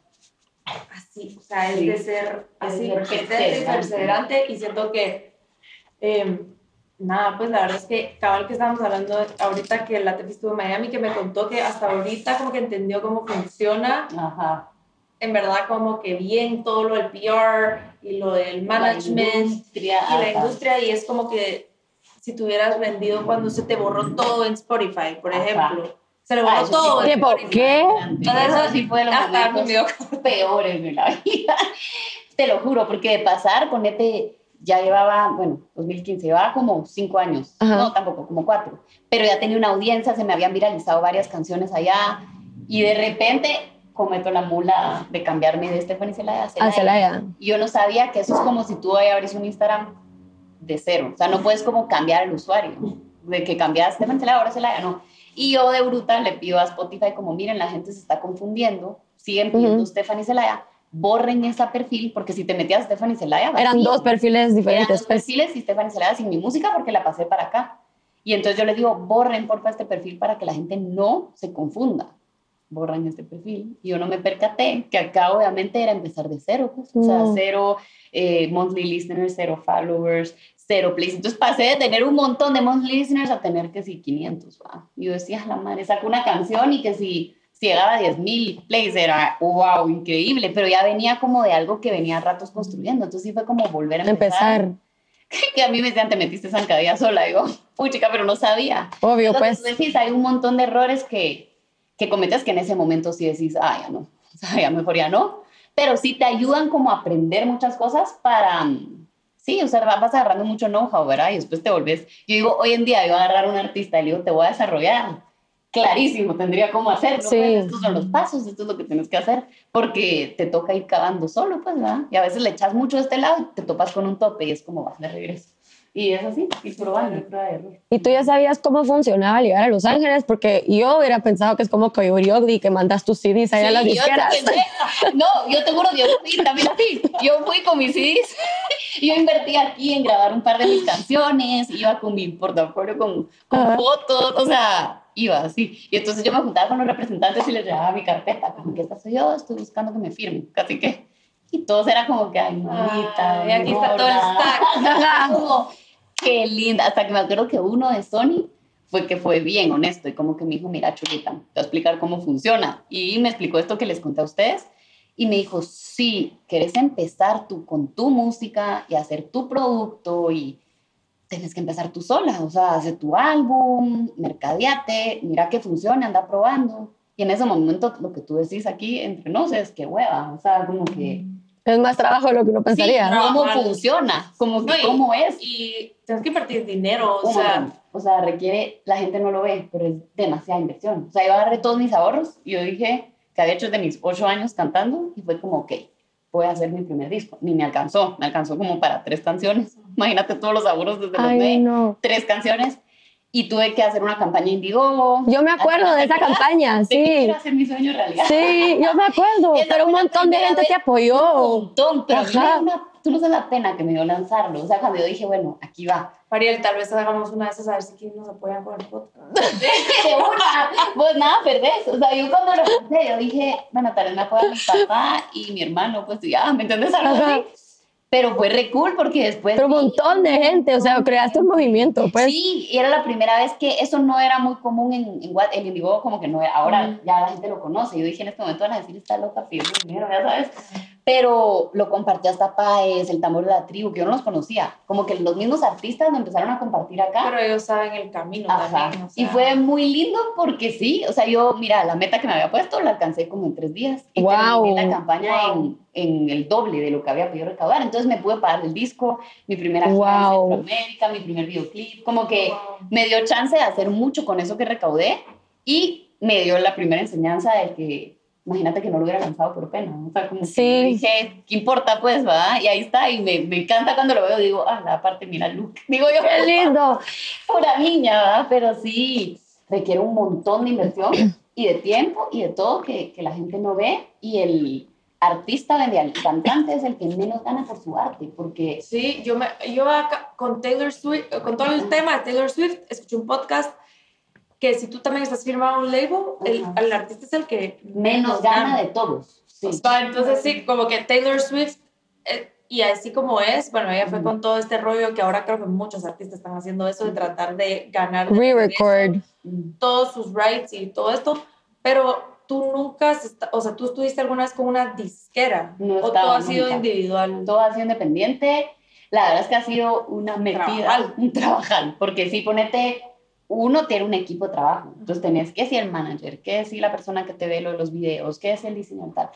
así, o sea, es Sí. de ser así, persistente y perseverante. y siento que eh, nada, pues la verdad es que cabal que estábamos hablando ahorita que la Tefi estuvo en Miami, que me contó que hasta ahorita como que entendió cómo funciona, Ajá. en verdad como que bien todo lo del PR y lo del management La y la industria y es como que si tuvieras vendido cuando se te borró todo en Spotify, por Ajá. ejemplo. Se Ah, eso sí todo. Tipo, Spotify. ¿qué? Eso sí fue dio peores de la vida. Te lo juro, porque de pasar, ponete, ya llevaba, bueno, 2015, llevaba como cinco años. Ajá. No, tampoco, como cuatro. Pero ya tenía una audiencia, se me habían viralizado varias canciones allá. Y de repente cometo la mula de cambiarme de Stephanie Celaya a Celaya. A Celaya. Y yo no sabía que eso es como si tú hoy abrís un Instagram de cero. O sea, no puedes como cambiar el usuario. De que cambiaste Stephanie Celaya, ahora Celaya, no. Y yo de bruta le pido a Spotify como, miren, la gente se está confundiendo. Siguen pidiendo Ujú. Stephanie Celaya. Borren ese perfil, porque si te metías Stephanie Celaya... Eran vacío. dos perfiles Eran diferentes. dos pues. perfiles y Stephanie Celaya sin mi música porque la pasé para acá. Y entonces yo les digo, borren porfa este perfil para que la gente no se confunda. Borran este perfil. Y yo no me percaté que acá obviamente era empezar de cero. Pues. O sea, No. cero eh, monthly listeners, cero followers, cero plays. Entonces pasé de tener un montón de monthly listeners a tener que sí 500. ¿va? Y yo decía, la madre, saco una canción y que si, si llegaba a 10 mil plays era wow, increíble. Pero ya venía como de algo que venía ratos construyendo. Entonces sí fue como volver a Empezar. que a mí me decían, te metiste zancadilla sola. Digo, uy, chica, pero no sabía. Obvio, que pues. tú decís, hay un montón de errores que, que cometes que en ese momento sí decís, ah, ya no, o sea, ya mejor ya no. Pero sí te ayudan como a aprender muchas cosas para, sí, o sea, va- vas agarrando mucho know-how, ¿verdad? Y después te volvés, yo digo, hoy en día yo agarrar a un artista y le digo, te voy a desarrollar. Clarísimo, tendría cómo hacerlo. Sí. pues, estos son los pasos, esto es lo que tienes que hacer, porque te toca ir cavando solo, pues, ¿verdad? Y a veces le echas mucho de este lado y te topas con un tope y es como vas de regreso. Y es así, y probando, y error. Y tú ya sabías cómo funcionaba llegar a Los Ángeles, porque yo hubiera pensado que es como Coyote que mandas tus CDs allá a las Sí, disqueras. sé. No, yo te juro, yo fui también así. Yo fui con mis CDs. Yo invertí aquí en grabar un par de mis canciones. Iba con mi portafolio con, con fotos. O sea, iba así. Y entonces yo me juntaba con los representantes y les llevaba mi carpeta. Como que esta soy yo, estoy buscando que me firmen. Así que. Y todos era como que, ay, mamita. Ay, aquí está todo el gorda. stack. Qué linda. Hasta que me acuerdo que uno de Sony fue que fue bien honesto y como que me dijo, mira, chulita, te voy a explicar cómo funciona. Y me explicó esto que les conté a ustedes. Y me dijo, sí, querés empezar tú con tu música y hacer tu producto y tienes que empezar tú sola. O sea, hace tu álbum, mercadeate, mira que funciona, anda probando. Y en ese momento lo que tú decís aquí entre nos es que hueva, o sea, como que... Es más trabajo de lo que uno pensaría. Sí, no. ¿Cómo funciona? Como que, No, y- ¿Cómo es? Y tienes que invertir dinero, o Un sea, montón. o sea, requiere, la gente no lo ve, pero es demasiada inversión. O sea, yo agarré todos mis ahorros y yo dije que había hecho de mis ocho años cantando y fue como, ok, voy a hacer mi primer disco. Ni me alcanzó, me alcanzó como para tres canciones. Imagínate todos los ahorros desde los Ay, nueve, no. tres canciones. Y tuve que hacer una campaña Indiegogo. Yo me acuerdo de esa campaña, sí. quiero hacer mi sueño realidad. Sí, yo me acuerdo, pero un montón de gente vez. te Un apoyó. montón, pero una- tú no sabes la pena que me dio lanzarlo. O sea, cuando yo dije, bueno, aquí va. Mariel, tal vez hagamos una de esas a ver si aquí nos apoyan con el podcast. de una, pues nada, perdés. O sea, yo cuando lo pensé, yo dije, bueno, tal vez me apoya mi papá y mi hermano, pues ya, ¿me entiendes? Algo así. Pero fue re cool porque después... Pero un montón de gente, o sea, creaste un movimiento, pues. Sí, y era la primera vez que eso no era muy común en, en Guat- el Indigo, como que no era, ahora ya la gente lo conoce. Yo dije en este momento van a decir, está loca pidiendo dinero, ya sabes. Pero lo compartió hasta Paez, el tambor de la tribu, que yo no los conocía. Como que los mismos artistas lo empezaron a compartir acá. Pero ellos saben el camino Ajá. también. o sea. Y fue muy lindo porque sí, o sea, yo, mira, la meta que me había puesto la alcancé como en tres días. Y Guau. terminé la campaña Wow. en, en el doble de lo que había podido recaudar. Entonces me pude pagar el disco, mi primera gira Guau. en Centroamérica, mi primer videoclip. Como que Wow. me dio chance de hacer mucho con eso que recaudé y me dio la primera enseñanza de que, imagínate que no lo hubiera lanzado por pena. O sea, como que Sí. dije, ¿qué importa pues, va? Y ahí está, y me, me encanta cuando lo veo, digo, ah, la parte, mira, Luke. Digo yo, Qué lindo. pura niña, ¿verdad? Pero sí, requiere un montón de inversión y de tiempo y de todo que, que la gente no ve. Y el artista, vende al cantante es el que menos gana por su arte, porque Sí, yo, me, yo acá, con Taylor Swift, con todo el tema de Taylor Swift, escuché un podcast que si tú también estás firmado a un label, el, el artista es el que menos gana de todos. Sí. Sea, entonces sí, como que Taylor Swift, eh, y así como es, bueno, ella fue con todo este rollo que ahora creo que muchos artistas están haciendo eso de tratar de ganar de Re-record. todos sus rights y todo esto, pero tú nunca, o sea, tú estuviste alguna vez con una disquera No o todo estaba ha sido nunca. individual. todo ha sido independiente. La verdad es que ha sido una metida, Trabajal. un trabajar, porque si ponete, uno tiene un equipo de trabajo, entonces tenés que si el manager, que si la persona que te ve lo de los videos, que es el diseñador tal.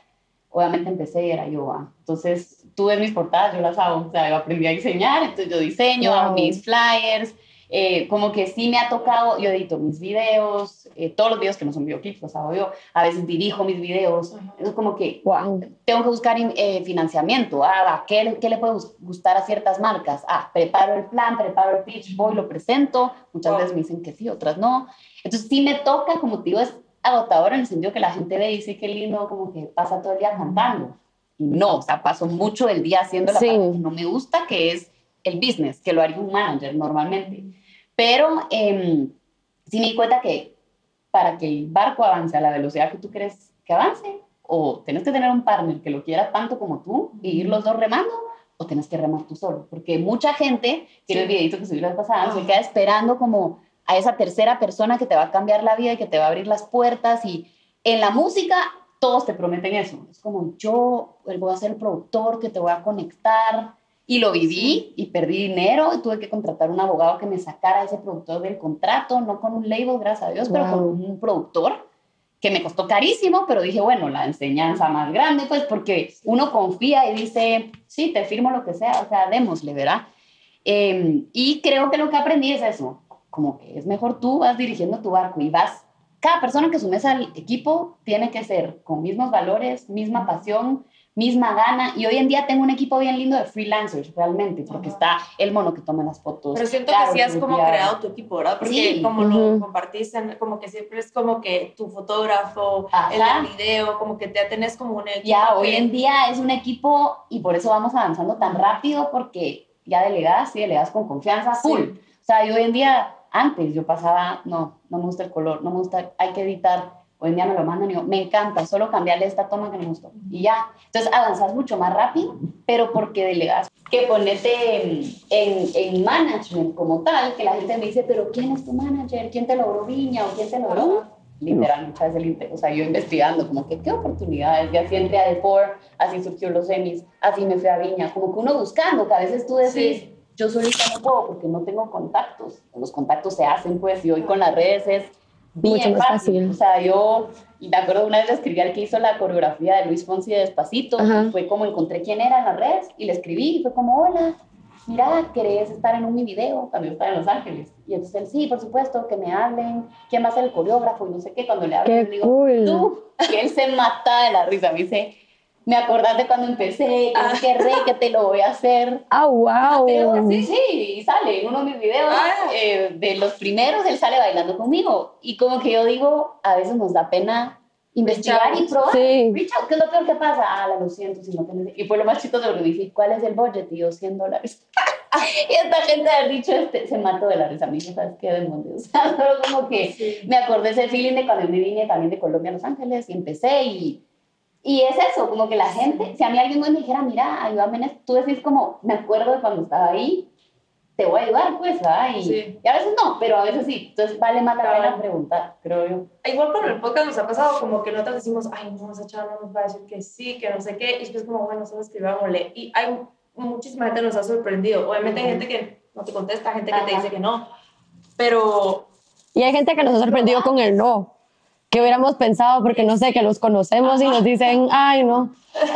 Obviamente empecé y era yo, ah. entonces tú ves mis portadas, yo las hago, o sea, yo aprendí a diseñar, entonces yo diseño, hago Wow. mis flyers, eh, como que sí me ha tocado, yo edito mis videos, eh, todos los videos que no son videoclips los hago yo, a veces dirijo mis videos, es como que Wow. tengo que buscar eh, financiamiento. Ah, ¿qué, ¿qué le puede gus- gustar a ciertas marcas? Ah, preparo el plan, preparo el pitch, voy, lo presento. Muchas Wow. veces me dicen que sí, otras no. Entonces sí me toca, como te digo, es agotador en el sentido que la gente ve y dice qué lindo, como que pasa todo el día cantando. Y no, o sea, paso mucho el día haciendo la Sí. parte que no me gusta, que es el business, que lo haría un manager normalmente. Pero em, sí me di cuenta que para que el barco avance a la velocidad que tú quieres que avance, o tenés que tener un partner que lo quiera tanto como tú y ir los dos remando, o tenés que remar tú solo. Porque mucha gente, que era el Sí. videito que subí la pasada, se queda esperando como a esa tercera persona que te va a cambiar la vida y que te va a abrir las puertas. Y en la música, todos te prometen eso. Es como yo eh, voy a ser el productor que te voy a conectar. Y lo viví y perdí dinero y tuve que contratar un abogado que me sacara a ese productor del contrato, no con un label, gracias a Dios, pero con Wow. un productor que me costó carísimo, pero dije, bueno, la enseñanza más grande, pues porque uno confía y dice, sí, te firmo lo que sea, o sea, démosle, ¿verdad? Eh, y creo que lo que aprendí es eso, como que es mejor tú vas dirigiendo tu barco y vas, cada persona que sumes al equipo tiene que ser con mismos valores, misma pasión, misma gana, y hoy en día tengo un equipo bien lindo de freelancers, realmente, porque Ajá. está el mono que toma las fotos. Pero siento Caro, que sí has como ya- creado tu equipo, ¿verdad? Porque Sí. como lo compartiste, como que siempre es como que tu fotógrafo, Ajá. el video, como que ya tenés como un equipo. Ya, hoy que- en día es un equipo y por eso vamos avanzando tan rápido porque ya delegas y delegas con confianza Sí. full. O sea, yo hoy en día, antes yo pasaba, no, no me gusta el color, no me gusta, hay que editar. Hoy en día me lo mandan y yo, me encanta, solo cambiarle esta toma que me gustó. Y ya. Entonces avanzas mucho más rápido, pero porque delegas. Que ponerte en, en, en management como tal, que la gente me dice, pero ¿quién es tu manager? ¿Quién te logró Viña o quién te logró? literal, muchas veces, o sea, yo investigando, como que qué oportunidades, y así entré a The Four, así surgió los semis, así me fui a Viña, como que uno buscando, que a veces tú decís, Sí. yo solita no puedo porque no tengo contactos, los contactos se hacen pues, y hoy con las redes es bien Mucho más fácil. fácil. o sea, yo, me acuerdo una vez le escribí al que hizo la coreografía de Luis Fonsi de Despacito, fue como encontré quién era en las redes, y le escribí, y fue como, hola, mira, ¿querés estar en un mi video yo estaba en Los Ángeles? Y entonces él, sí, por supuesto, que me hablen, quién va a ser el coreógrafo y no sé qué, cuando le hablo, le digo, cool. tú, que él se mata de la risa, me dice, me acordás de cuando empecé, que Ah. no querré, que te lo voy a hacer. Ah, wow. Pero sí, sí, y sale en uno de mis videos, Ah. eh, de los primeros, él sale bailando conmigo. Y como que yo digo, a veces nos da pena investigar y probar. Sí. Out, ¿qué es lo peor que pasa? Ah, la lo siento, si no tenés... Y fue lo más chistoso, porque dije, ¿cuál es el budget? Y yo, 100 dólares. y esta gente ha dicho, este, se mató de la risa. A mí, ¿sabes qué demonios? O sea, solo como que Sí. me acordé ese feeling de cuando me vine también de Colombia a Los Ángeles y empecé y, y es eso, como que la gente, si a mí alguien me dijera, mira, ayúdame tú decís como, me acuerdo de cuando estaba ahí, te voy a ayudar, pues, ¿verdad? Y, Sí. y a veces no, pero a veces sí, entonces vale más la pena preguntar, creo yo. Igual con el podcast nos ha pasado como que nosotros decimos, ay, no, esa chava no nos va a decir que sí, que no sé qué, y después como, bueno, solo escribámosle. Y hay muchísima gente que nos ha sorprendido. Obviamente hay gente que no te contesta, gente que te Ajá. dice que no, pero Y hay gente que nos ha sorprendido con el no. Que hubiéramos pensado, porque no sé, que los conocemos y nos dicen, ay, no.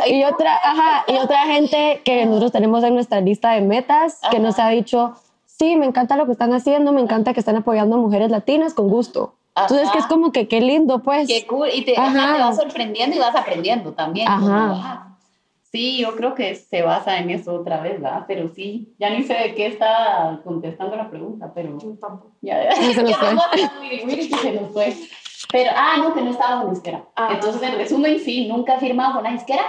Y otra, ajá, y otra gente que nosotros tenemos en nuestra lista de metas, que nos ha dicho, sí, me encanta lo que están haciendo, me encanta que están apoyando a mujeres latinas con gusto. Entonces, Ajá. que es como que qué lindo, pues. Qué cool, y te, Ajá. ajá, te vas sorprendiendo y vas aprendiendo también. Ajá. como, ah, Sí, yo creo que se basa en eso otra vez, ¿verdad? Pero sí, ya ni sé de qué está contestando la pregunta, pero... tampoco. Ya, ya. nos fue. se nos fue. Pero, ah, no, que no estaba con disquera. Ah. Entonces, en resumen, sí, nunca he firmado con una disquera.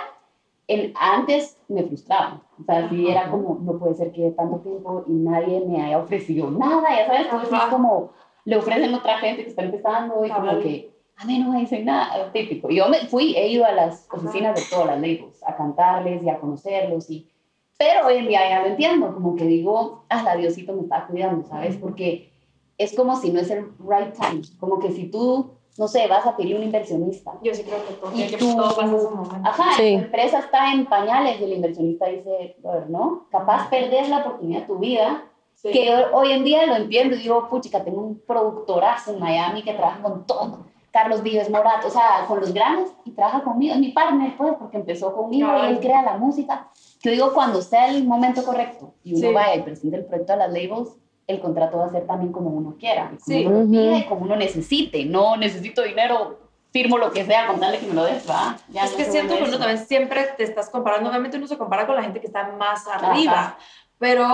En, antes me frustraba. O sea, sí, era como, no puede ser que tanto tiempo y nadie me haya ofrecido nada, ya sabes, Ajá. es como, le ofrecen a otra gente que está empezando y como Cabal. que, a mí no me dicen nada, típico. Yo me fui, he ido a las oficinas de todas las labels, a cantarles y a conocerlos y Pero hoy en día ya lo entiendo, como que digo, ah, la Diosito me está cuidando, ¿sabes? Porque es como si no es el right time, como que si tú, no sé, vas a pedir un inversionista. Yo sí creo que todo, Y que tú- todo pasa en su momento. Ajá, Sí. tu empresa está en pañales y el inversionista dice, "Brother, ¿no? Capaz perdés la oportunidad de tu vida Sí. que hoy- en día lo entiendo y digo, puchica, tengo un productorazo en Miami que trabaja con todo. Carlos Vives Morat, o sea, con los grandes y trabaja conmigo, es mi partner, pues, porque empezó conmigo y él crea la música. Que digo, cuando sea el momento correcto y uno Sí. vaya y presente el proyecto a las labels, el contrato va a ser también como uno quiera, como Sí. uno lo pida y como uno necesite. No necesito dinero, firmo lo que sea con tal de que me lo des, ¿va? Ya es no que siento que uno también siempre te estás comparando, obviamente uno se compara con la gente que está más arriba, pero,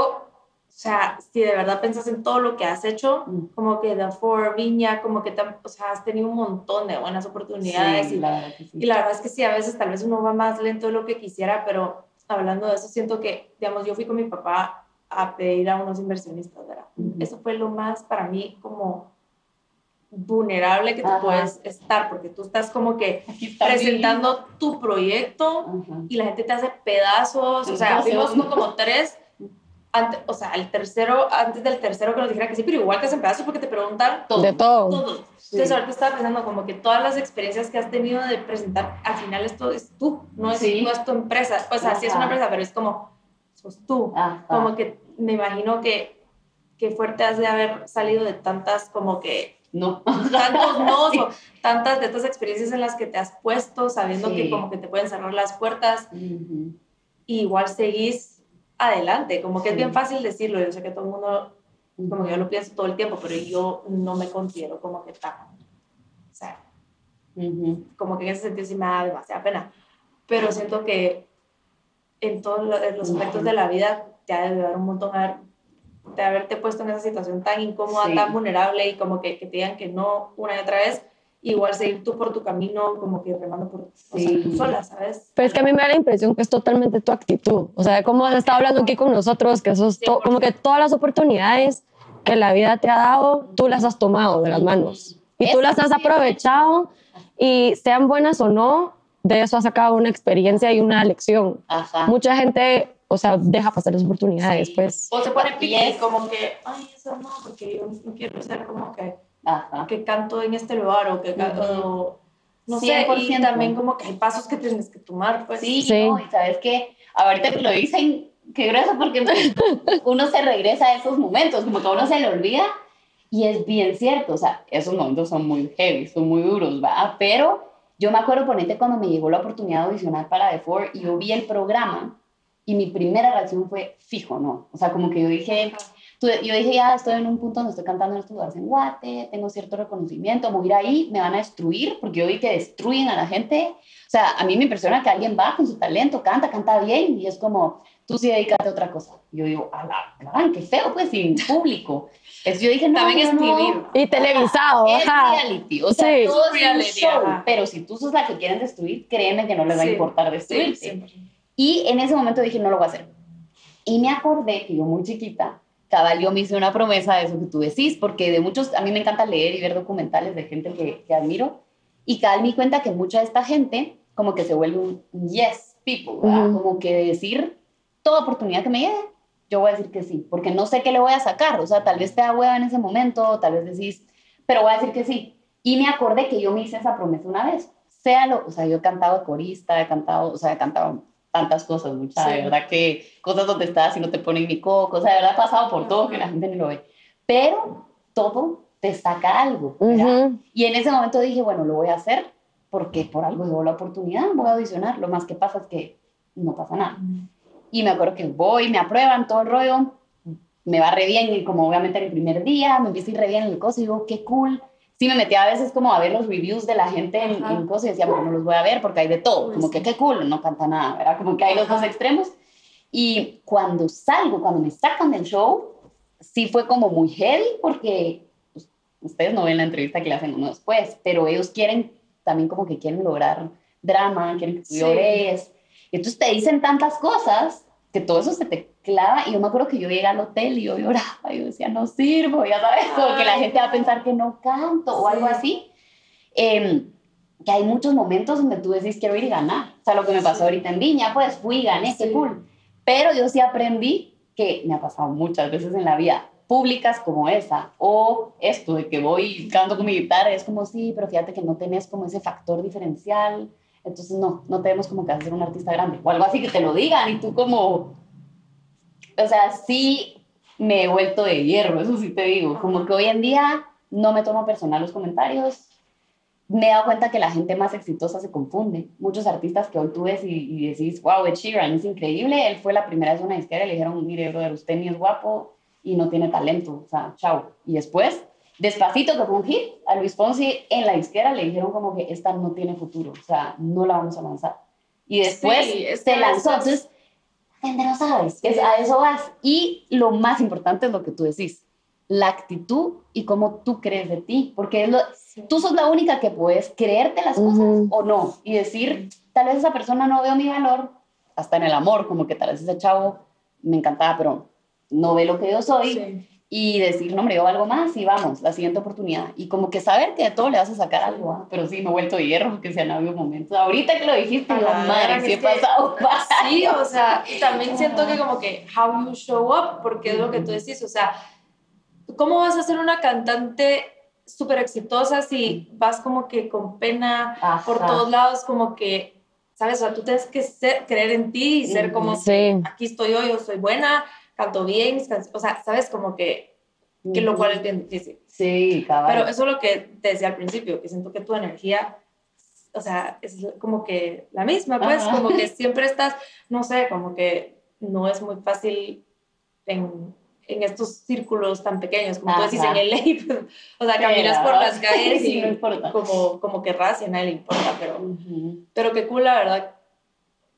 o sea, si de verdad pensas en todo lo que has hecho, Mm. como que The Four, Viña, como que, tam- o sea, has tenido un montón de buenas oportunidades Sí, y, la sí. y la verdad es que sí, a veces tal vez uno va más lento de lo que quisiera, pero hablando de eso, siento que, digamos, yo fui con mi papá a pedir a unos inversionistas, ¿verdad? Ujú. Eso fue lo más para mí como vulnerable que tú Ajá. puedes estar, porque tú estás como que presentando tu proyecto Ajá. y la gente te hace pedazos, o sea, fuimos como tres, ante- o sea, el tercero, antes del tercero que nos dijera que sí, pero igual te hacen pedazos porque te preguntan Todo. De todo. todo. Sí. Entonces ahorita estaba pensando como que todas las experiencias que has tenido de presentar, al final esto es tú, no es, Sí. no es tu empresa, pues así es una Ajá. empresa, pero es como, sos tú, Ajá. como que me imagino que, que fuerte has de haber salido de tantas como que No. tantos no, o tantas de estas experiencias en las que te has puesto, sabiendo Sí. que como que te pueden cerrar las puertas, Ujú. y igual seguís adelante, como que es Sí. bien fácil decirlo, yo sé que todo el mundo, como que yo lo pienso todo el tiempo, pero yo no me considero como que tan, o sea, Ujú. como que en ese sentido sí me da demasiada pena, pero siento que en todos los aspectos de la vida te ha de dar un montón haber, de haberte puesto en esa situación tan incómoda, Sí. tan vulnerable y como que, que te digan que no una y otra vez, igual seguir tú por tu camino, como que remando por o sea, Sí. tú sola, ¿sabes? Pero es que a mí me da la impresión que es totalmente tu actitud. O sea, como has estado hablando aquí con nosotros, que sos to- como que todas las oportunidades que la vida te ha dado, tú las has tomado de las manos. Y tú Eso las has sí. aprovechado y sean buenas o no, de eso has sacado una experiencia y una lección. Ajá. Mucha gente, o sea, deja pasar las oportunidades, Sí. pues. O se pone Y pique, es- como que, ay, eso no, porque yo no quiero ser como que, Ajá. que canto en este lugar o que canto, Ujú. o- no sé, y 100%. también como que hay pasos que tienes que tomar, pues. Sí, Sí. no, y sabes que ahorita que lo dicen, qué grueso porque uno se regresa a esos momentos, como que a uno se le olvida y es bien cierto, o sea, esos momentos son muy heavy, son muy duros, ¿va? Pero yo me acuerdo, ponete, cuando me llegó la oportunidad de audicionar para The Four y yo vi el programa y mi primera reacción fue fijo, ¿no? O sea, como que yo dije, tú- yo dije, ya estoy en un punto donde estoy cantando en estos lugares en Guate, tengo cierto reconocimiento, voy a ir ahí, me van a destruir, porque yo vi que destruyen a la gente. O sea, a mí me impresiona que alguien va con su talento, canta, canta bien, y es como, tú sí dedícate a otra cosa. Y yo digo, a la gran, qué feo, pues, sin público. Entonces yo dije, no, También es no, no. TV. Y televisado, Es ajá. reality, o sea, Sí. todo es un Reality, show, ajá. pero si tú sos la que quieren destruir, créeme que no les va a Sí. importar Sí, destruirte. Y en ese momento dije, no lo voy a hacer. Y me acordé que yo muy chiquita, cabal, yo me hice una promesa de eso que tú decís, porque de muchos, a mí me encanta leer y ver documentales de gente que, que admiro, y cabal me di cuenta que mucha de esta gente como que se vuelve un yes people, ¿verdad? Ujú. como que decir, toda oportunidad que me llegue, yo voy a decir que sí, porque no sé qué le voy a sacar, o sea, tal vez te da hueva en ese momento, tal vez decís, pero voy a decir que sí. Y me acordé que yo me hice esa promesa una vez, sea lo, o sea, yo he cantado corista, he cantado, o sea, he cantado tantas cosas, mucha, Sí. de verdad que cosas donde estás y no te ponen ni coco, o sea, de verdad he pasado por todo que la gente ni lo ve, pero todo te saca algo, ¿verdad? Ujú. Y en ese momento dije, bueno, lo voy a hacer porque por algo llegó la oportunidad, voy a audicionar, lo más que pasa es que no pasa nada. Y me acuerdo que voy, me aprueban todo el rollo, me va re bien, y como obviamente en el primer día, me empieza a ir re bien en el coso, y digo, qué cool. Sí, me metí a veces como a ver los reviews de la gente en, en cosas y decía, bueno, no los voy a ver porque hay de todo, como sí. que qué cool, no canta nada, ¿verdad? Como que hay los Ajá. dos extremos. Y cuando salgo, cuando me sacan del show, sí fue como muy heavy porque pues, ustedes no ven la entrevista que le hacen uno después, pero ellos quieren, también como que quieren lograr drama, quieren que tú Sí. llores. Y entonces te dicen tantas cosas que todo eso se te clava. Y yo me acuerdo que yo llegué al hotel y yo lloraba. Y yo decía, no sirvo, ya sabes, como que la gente va a pensar que no canto o Sí. algo así. Em, que hay muchos momentos donde tú decís, quiero ir y ganar. O sea, lo que me pasó ahorita en Viña, pues fui y gané, qué Sí. cool. Pero yo sí aprendí que me ha pasado muchas veces en la vida, públicas como esa, o esto de que voy cantando con mi guitarra, es como, sí, pero fíjate que no tenés como ese factor diferencial, entonces no, no tenemos como que hacer un artista grande, o algo así que te lo digan y tú como, o sea, sí me he vuelto de hierro, eso sí te digo, como que hoy en día no me tomo personal los comentarios, me he dado cuenta que la gente más exitosa se confunde. Muchos artistas que hoy tú ves y, y decís, wow, Ed Sheeran es increíble, él fue la primera vez en una disquera y le dijeron, mire, brother, usted ni es guapo y no tiene talento, o sea, chao. Y después, despacito que fue un hit, a Luis Fonsi en la disquera le dijeron como que esta no tiene futuro, o sea, no la vamos a lanzar. Y después Sí, se lanzó, entonces, no sabes, es, a eso vas. Y lo más importante es lo que tú decís, la actitud y cómo tú crees de ti, porque es lo, Sí. tú sos la única que puedes creerte las cosas o no y decir, tal vez esa persona no veo mi valor, hasta en el amor, como que tal vez ese chavo me encantaba, pero no ve lo que yo soy Sí. Y decir, no, hombre, yo valgo más y vamos, la siguiente oportunidad. Y como que saber que de todo le vas a sacar algo, ¿ah? pero sí, me he vuelto hierro porque se han habido momentos. Ahorita que lo dijiste, Ajá, madre, sí he que- pasado. Sí, o sea, y también siento que como que how you show up, porque es lo que tú decís, o sea, ¿cómo vas a ser una cantante súper exitosa si vas como que con pena Ajá. por todos lados, como que, ¿sabes? O sea, tú tienes que ser, creer en ti y ser como, Sí. aquí estoy yo, yo soy buena, canto bien, o sea, ¿sabes? Como que, que lo cual es bien difícil. Sí, cabal. Pero eso es lo que te decía al principio, que siento que tu energía, o sea, es como que la misma, pues, Ajá. como que siempre estás, no sé, como que no es muy fácil en, en estos círculos tan pequeños, como tú decís en Ajá. LA, pues, o sea, caminas por Pero- las calles Sí, y no como, como querrás y a nadie le importa, pero, Ujú. pero qué cool, la verdad,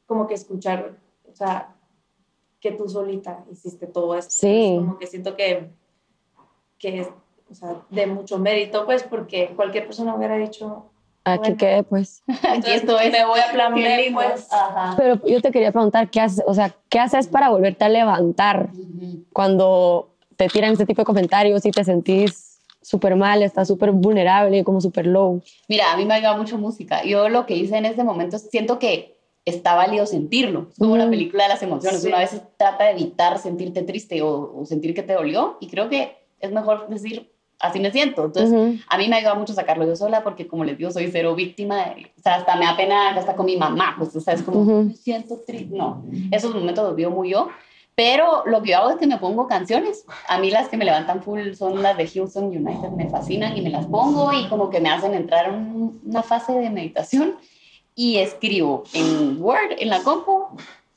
como que escuchar, o sea, que tú solita hiciste todo esto. Sí. pues, como que siento que, que es, o sea, de mucho mérito, pues, porque cualquier persona hubiera dicho, Aquí Bueno. quedé, pues. Aquí estoy. me voy a plan B, pues. Ajá. Pero yo te quería preguntar, ¿qué haces, o sea, ¿qué haces para volverte a levantar cuando te tiran este tipo de comentarios y te sentís súper mal, estás súper vulnerable, como súper low? Mira, a mí me ayuda mucho música. Yo lo que hice en este momento es- siento que está válido sentirlo. Es como la Mm. película de las emociones. Sí. Una vez trata de evitar sentirte triste o, o sentir que te dolió y creo que es mejor decir, así me siento. Entonces, a mí me ayuda mucho sacarlo yo sola porque, como les digo, soy cero víctima. de- o sea, hasta me da pena, hasta con mi mamá, pues, o sea, es como, me siento triste. No, esos momentos los vivo muy yo. Pero lo que yo hago es que me pongo canciones. A mí las que me levantan full son las de Houston United, me fascinan y me las pongo y como que me hacen entrar en un- una fase de meditación y escribo en Word, en la compu,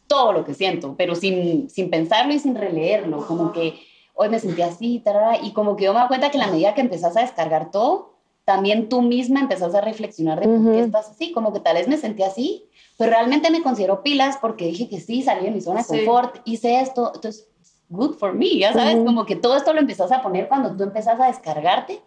todo lo que siento, pero sin, sin pensarlo y sin releerlo, como que hoy me sentí así, tarara, y como que yo me doy cuenta que en la medida que empezás a descargar todo, también tú misma empezás a reflexionar de por qué estás así, como que tal vez me sentí así, pero realmente me considero pilas porque dije que sí, salí de mi zona de Sí. confort, hice esto, entonces, good for me, ya sabes, Ujú. como que todo esto lo empezás a poner cuando tú empezás a descargarte,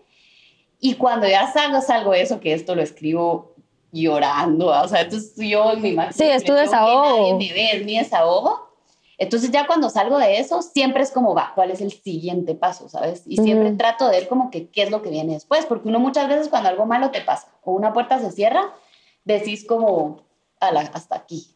y cuando ya salgo, salgo eso, que esto lo escribo llorando, o sea, entonces yo en mi máxima Sí, es tu desahogo. Nadie me ve, es mi desahogo. Entonces ya cuando salgo de eso, siempre es como, va, ¿cuál es el siguiente paso, sabes? Y siempre trato de ver como que qué es lo que viene después, porque uno muchas veces cuando algo malo te pasa o una puerta se cierra, decís como, "Ala, hasta aquí.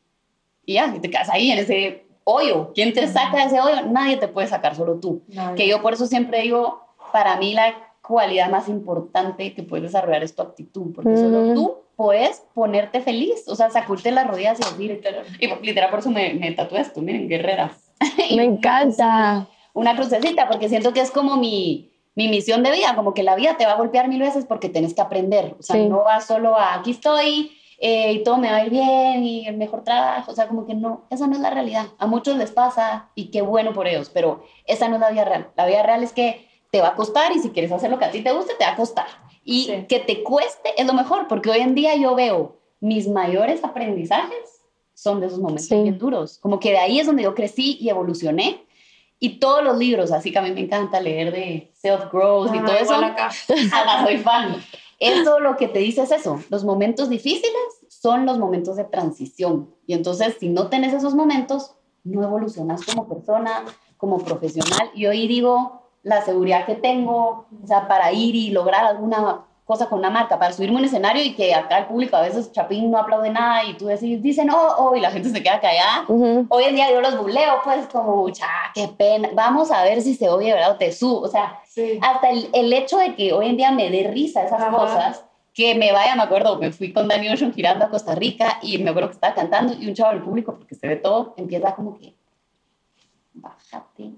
Y ya, y te quedas ahí en ese hoyo. ¿Quién te saca de ese hoyo? Nadie te puede sacar, solo tú. Nadie. Que yo por eso siempre digo, para mí la cualidad más importante que puedes desarrollar es tu actitud, porque solo Ujú. tú puedes ponerte feliz, o sea, sacudirte las rodillas y decir, y literal por eso me, me tatué esto, miren, guerrera. Me encanta. Una crucecita, porque siento que es como mi, mi misión de vida, como que la vida te va a golpear mil veces porque tenés que aprender, o sea, Sí. no vas solo a aquí estoy eh, y todo me va a ir bien y el mejor trabajo, o sea, como que no, esa no es la realidad. A muchos les pasa y qué bueno por ellos, pero esa no es la vida real. La vida real es que te va a costar y si quieres hacer lo que a ti te guste, te va a costar. Y Sí. que te cueste es lo mejor, porque hoy en día yo veo mis mayores aprendizajes son de esos momentos Sí. bien duros. Como que de ahí es donde yo crecí y evolucioné. Y todos los libros, así que a mí me encanta leer de self-growth y Ah, todo eso, acá. Soy fan. Eso lo que te dice es eso, los momentos difíciles son los momentos de transición. Y entonces, si no tenés esos momentos, no evolucionas como persona, como profesional. Y hoy digo, la seguridad que tengo, o sea, para ir y lograr alguna cosa con una marca para subirme a un escenario y que acá el público a veces Chapín no aplaude nada y tú decís, dicen oh, oh, y la gente se queda callada. Hoy en día yo los buleo, pues como, cha, qué pena, vamos a ver si se oye, ¿verdad? O te subo, o sea, hasta el, el, hecho de que hoy en día me dé risa esas cosas, que me vaya, me acuerdo, me fui con Dani Ocean girando a Costa Rica y me acuerdo que estaba cantando y un chavo del público, porque se ve todo, empieza como que,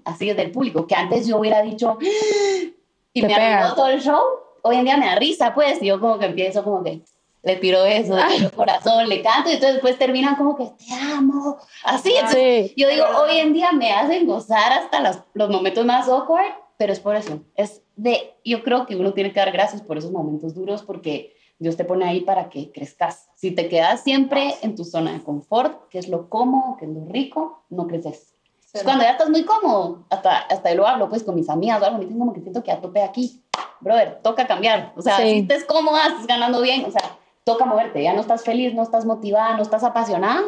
así desde el público, que antes yo hubiera dicho, ¡Ah!", y me arruinó todo el show hoy en día me da risa, pues, y yo como que empiezo como que le tiro eso, le tiro corazón, le canto, y entonces después terminan como que te amo, así. Entonces, yo digo, hoy en día me hacen gozar hasta los, los momentos más awkward, pero es por eso, es de, yo creo que uno tiene que dar gracias por esos momentos duros porque Dios te pone ahí para que crezcas. Si te quedas siempre en tu zona de confort, que es lo cómodo, que es lo rico, no creces. Cuando ya estás muy cómodo, hasta, hasta yo lo hablo pues con mis amigas o algo, me dicen como que siento que ya tope aquí brother, toca cambiar. O sea, si estés cómoda, estás ganando bien, o sea, toca moverte. Ya no estás feliz, no estás motivada, no estás apasionada,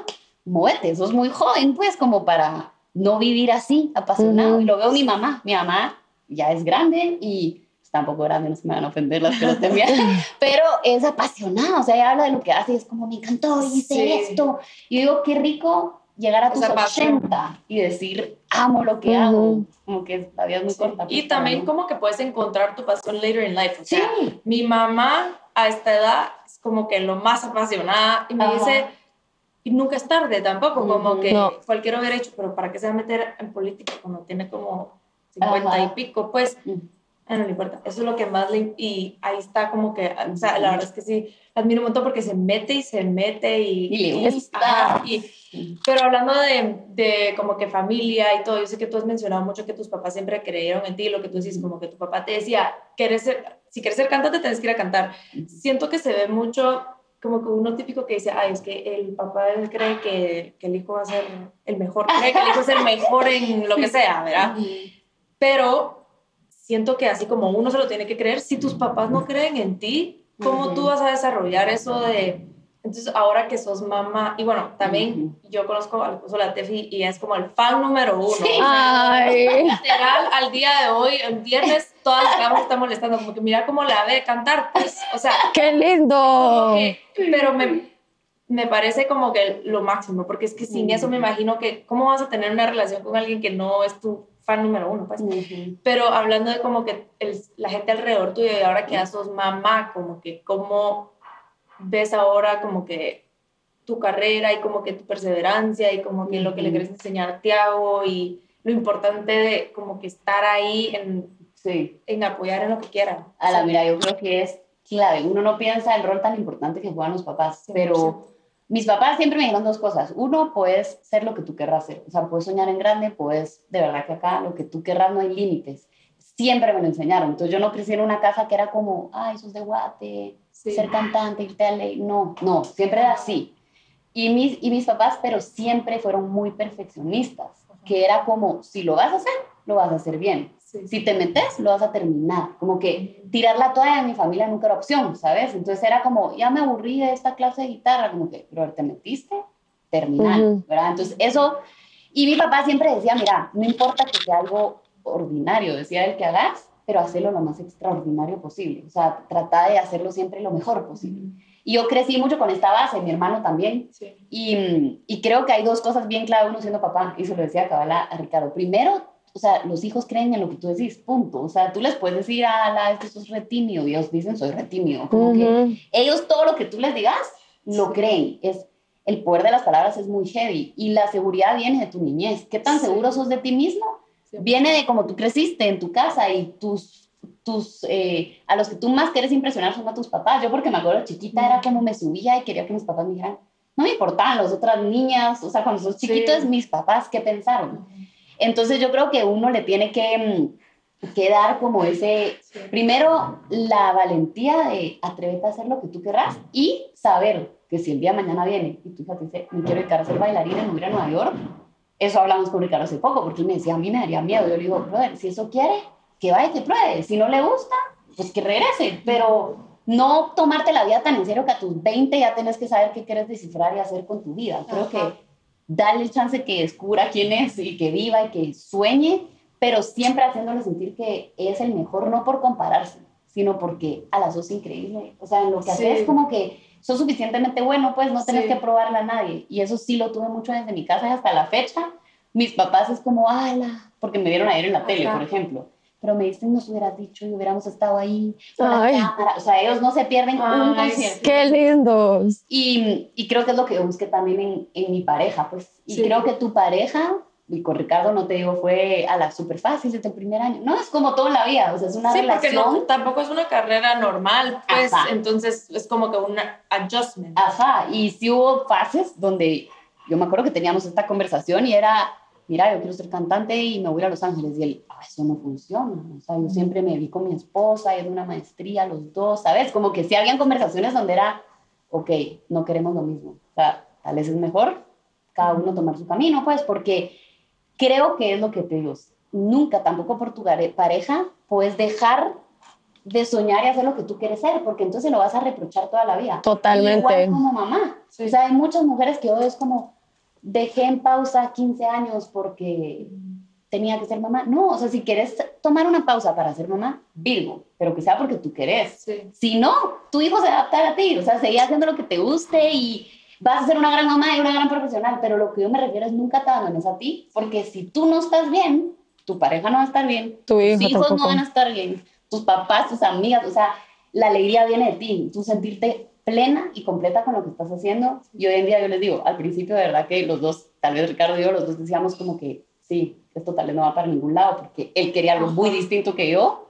muévete. Sos muy joven, pues, como para no vivir así, apasionado. Y lo veo mi mamá. Mi mamá ya es grande y está un poco grande, no se me van a ofender las que lo bien, pero es apasionada, o sea, ella habla de lo que hace y es como, me encantó, hice esto. Y digo, qué rico llegar a tus 80 y decir, amo lo que hago, como que la vida es muy corta. Y pues, también como que puedes encontrar tu pasión later in life. O sea, mi mamá a esta edad es como que lo más apasionada y me dice, y nunca es tarde tampoco, como que cualquiera hubiera hecho, pero ¿para qué se va a meter en política cuando tiene como 50 y pico? Pues Ah, no le importa. Eso es lo que más le... Y ahí está como que, o sea, la verdad es que sí, admiro un montón porque se mete y se mete y... Y le gusta. Y, pero hablando de, de, como que familia y todo, yo sé que tú has mencionado mucho que tus papás siempre creyeron en ti, lo que tú dices, como que tu papá te decía, ¿quieres ser, si quieres ser cantante, tienes que ir a cantar. Siento que se ve mucho como que uno típico que dice, ay, es que el papá cree que, que el hijo va a ser el mejor, cree que el hijo es el mejor en lo que sea, ¿verdad? Pero siento que así como uno se lo tiene que creer, si tus papás no creen en ti, ¿cómo tú vas a desarrollar eso de... Entonces, ahora que sos mamá, y bueno, también yo conozco al esposo de la Tefi y es como el fan número uno. Sí. Ay. Literal, al día de hoy, el viernes, todas las camas están molestando, como que mira cómo la ve cantar, pues, o sea. ¡Qué lindo! pero me, me parece como que lo máximo, porque es que sin eso me imagino que, ¿cómo vas a tener una relación con alguien que no es tu fan número uno, pues. Pero hablando de como que la gente alrededor tuyo y ahora que ya sos mamá, como que cómo ves ahora como que tu carrera y como que tu perseverancia y como que lo que le quieres enseñar a Tiago y lo importante de como que estar ahí en, sí. en apoyar en lo que quieran. A la mira, yo creo que es clave. Uno no piensa el rol tan importante que juegan los papás, pero mis papás siempre me dijeron dos cosas. Uno, puedes ser lo que tú querrás ser. O sea, puedes soñar en grande, puedes, de verdad que acá lo que tú querrás no hay límites. Siempre me lo enseñaron. Entonces yo no crecí en una casa que era como, ay, eso es de guate, ser cantante, irte a ley. No, no, siempre era así. Y mis, y mis papás, pero siempre fueron muy perfeccionistas, que era como, si lo vas a hacer, lo vas a hacer bien. Si te metes, lo vas a terminar. Como que tirar la toalla en mi familia nunca era opción, ¿sabes? Entonces era como, ya me aburrí de esta clase de guitarra, como que, pero te metiste, terminar, ¿verdad? Entonces eso, y mi papá siempre decía, mira, no importa que sea algo ordinario, decía él que hagas, pero hacerlo lo más extraordinario posible. O sea, trata de hacerlo siempre lo mejor posible. Y yo crecí mucho con esta base, mi hermano también. Y, y, creo que hay dos cosas bien clave uno siendo papá, y se lo decía Cabala a Ricardo. Primero, o sea, los hijos creen en lo que tú decís, punto. O sea, tú les puedes decir, a la, este sos retimio, ellos dicen, soy retimio. Como que ellos todo lo que tú les digas, lo creen. Es, el poder de las palabras es muy heavy y la seguridad viene de tu niñez. ¿Qué tan seguro sos de ti mismo? Viene de cómo tú creciste en tu casa y tus, tus, eh, a los que tú más quieres impresionar son a tus papás. Yo porque me acuerdo chiquita era como me subía y quería que mis papás me dijeran, no me importaban las otras niñas, o sea, cuando sos chiquito es mis papás, ¿qué pensaron? Entonces yo creo que uno le tiene que, mm, que dar como ese, primero la valentía de atreverte a hacer lo que tú querrás y saber que si el día de mañana viene y tu hija te dice, me quiero dedicar a ser bailarina en a Nueva York, eso hablamos con Ricardo hace poco, porque él me decía, a mí me daría miedo. Yo le digo, brother, si eso quiere, que vaya y que pruebe. Si no le gusta, pues que regrese. Pero no tomarte la vida tan en serio que a tus 20 ya tenés que saber qué quieres descifrar y hacer con tu vida. Creo que darle el chance que descubra quién es y que viva y que sueñe, pero siempre haciéndole sentir que es el mejor, no por compararse, sino porque a la sos increíble. O sea, en lo que Sí. haces como que sos suficientemente bueno, pues no tenés Sí. que probarle a nadie. Y eso sí lo tuve mucho desde mi casa y hasta la fecha. Mis papás es como, ala, porque me vieron ayer en la tele, Ajá. por ejemplo. Pero me dicen, nos hubieras dicho y hubiéramos estado ahí con la cámara. O sea, ellos no se pierden un concierto. Qué lindos. Y, y creo que es lo que busqué también en, en mi pareja, pues. Y Sí. creo que tu pareja, y con Ricardo no te digo, fue a la súper fácil desde el primer año. No, es como todo en la vida, o sea, es una Sí, porque relación. no, tampoco es una carrera normal, pues, Ajá. entonces es como que un adjustment. Ajá, y sí hubo fases donde yo me acuerdo que teníamos esta conversación y era, mira, yo quiero ser cantante y me voy a Los Ángeles. Y él, "Ah, eso no funciona. O sea, yo siempre me vi con mi esposa y en una maestría, los dos, ¿sabes? Como que sí habían conversaciones donde era, ok, no queremos lo mismo. O sea, tal vez es mejor cada uno tomar su camino, pues, porque creo que es lo que te digo. Nunca, tampoco por tu pareja, puedes dejar de soñar y hacer lo que tú quieres ser, porque entonces lo vas a reprochar toda la vida. Totalmente. Igual como mamá. Sí. O sea, hay muchas mujeres que hoy es como, dejé en pausa 15 años porque tenía que ser mamá. No, o sea, si quieres tomar una pausa para ser mamá, Virgo, pero que sea porque tú querés. Sí. Si no, tu hijo se va a ti, o sea, seguir haciendo lo que te guste y vas a ser una gran mamá y una gran profesional, pero lo que yo me refiero es nunca te abandones a ti, porque si tú no estás bien, tu pareja no va a estar bien, Tu hijo tus hijos no van a estar bien, tus papás, tus amigas, o sea, la alegría viene de ti, tú sentirte plena y completa con lo que estás haciendo. Y hoy en día yo les digo, al principio de verdad que los dos, tal vez Ricardo y yo, los dos decíamos como que sí, esto tal vez no va para ningún lado, porque él quería algo muy distinto que yo,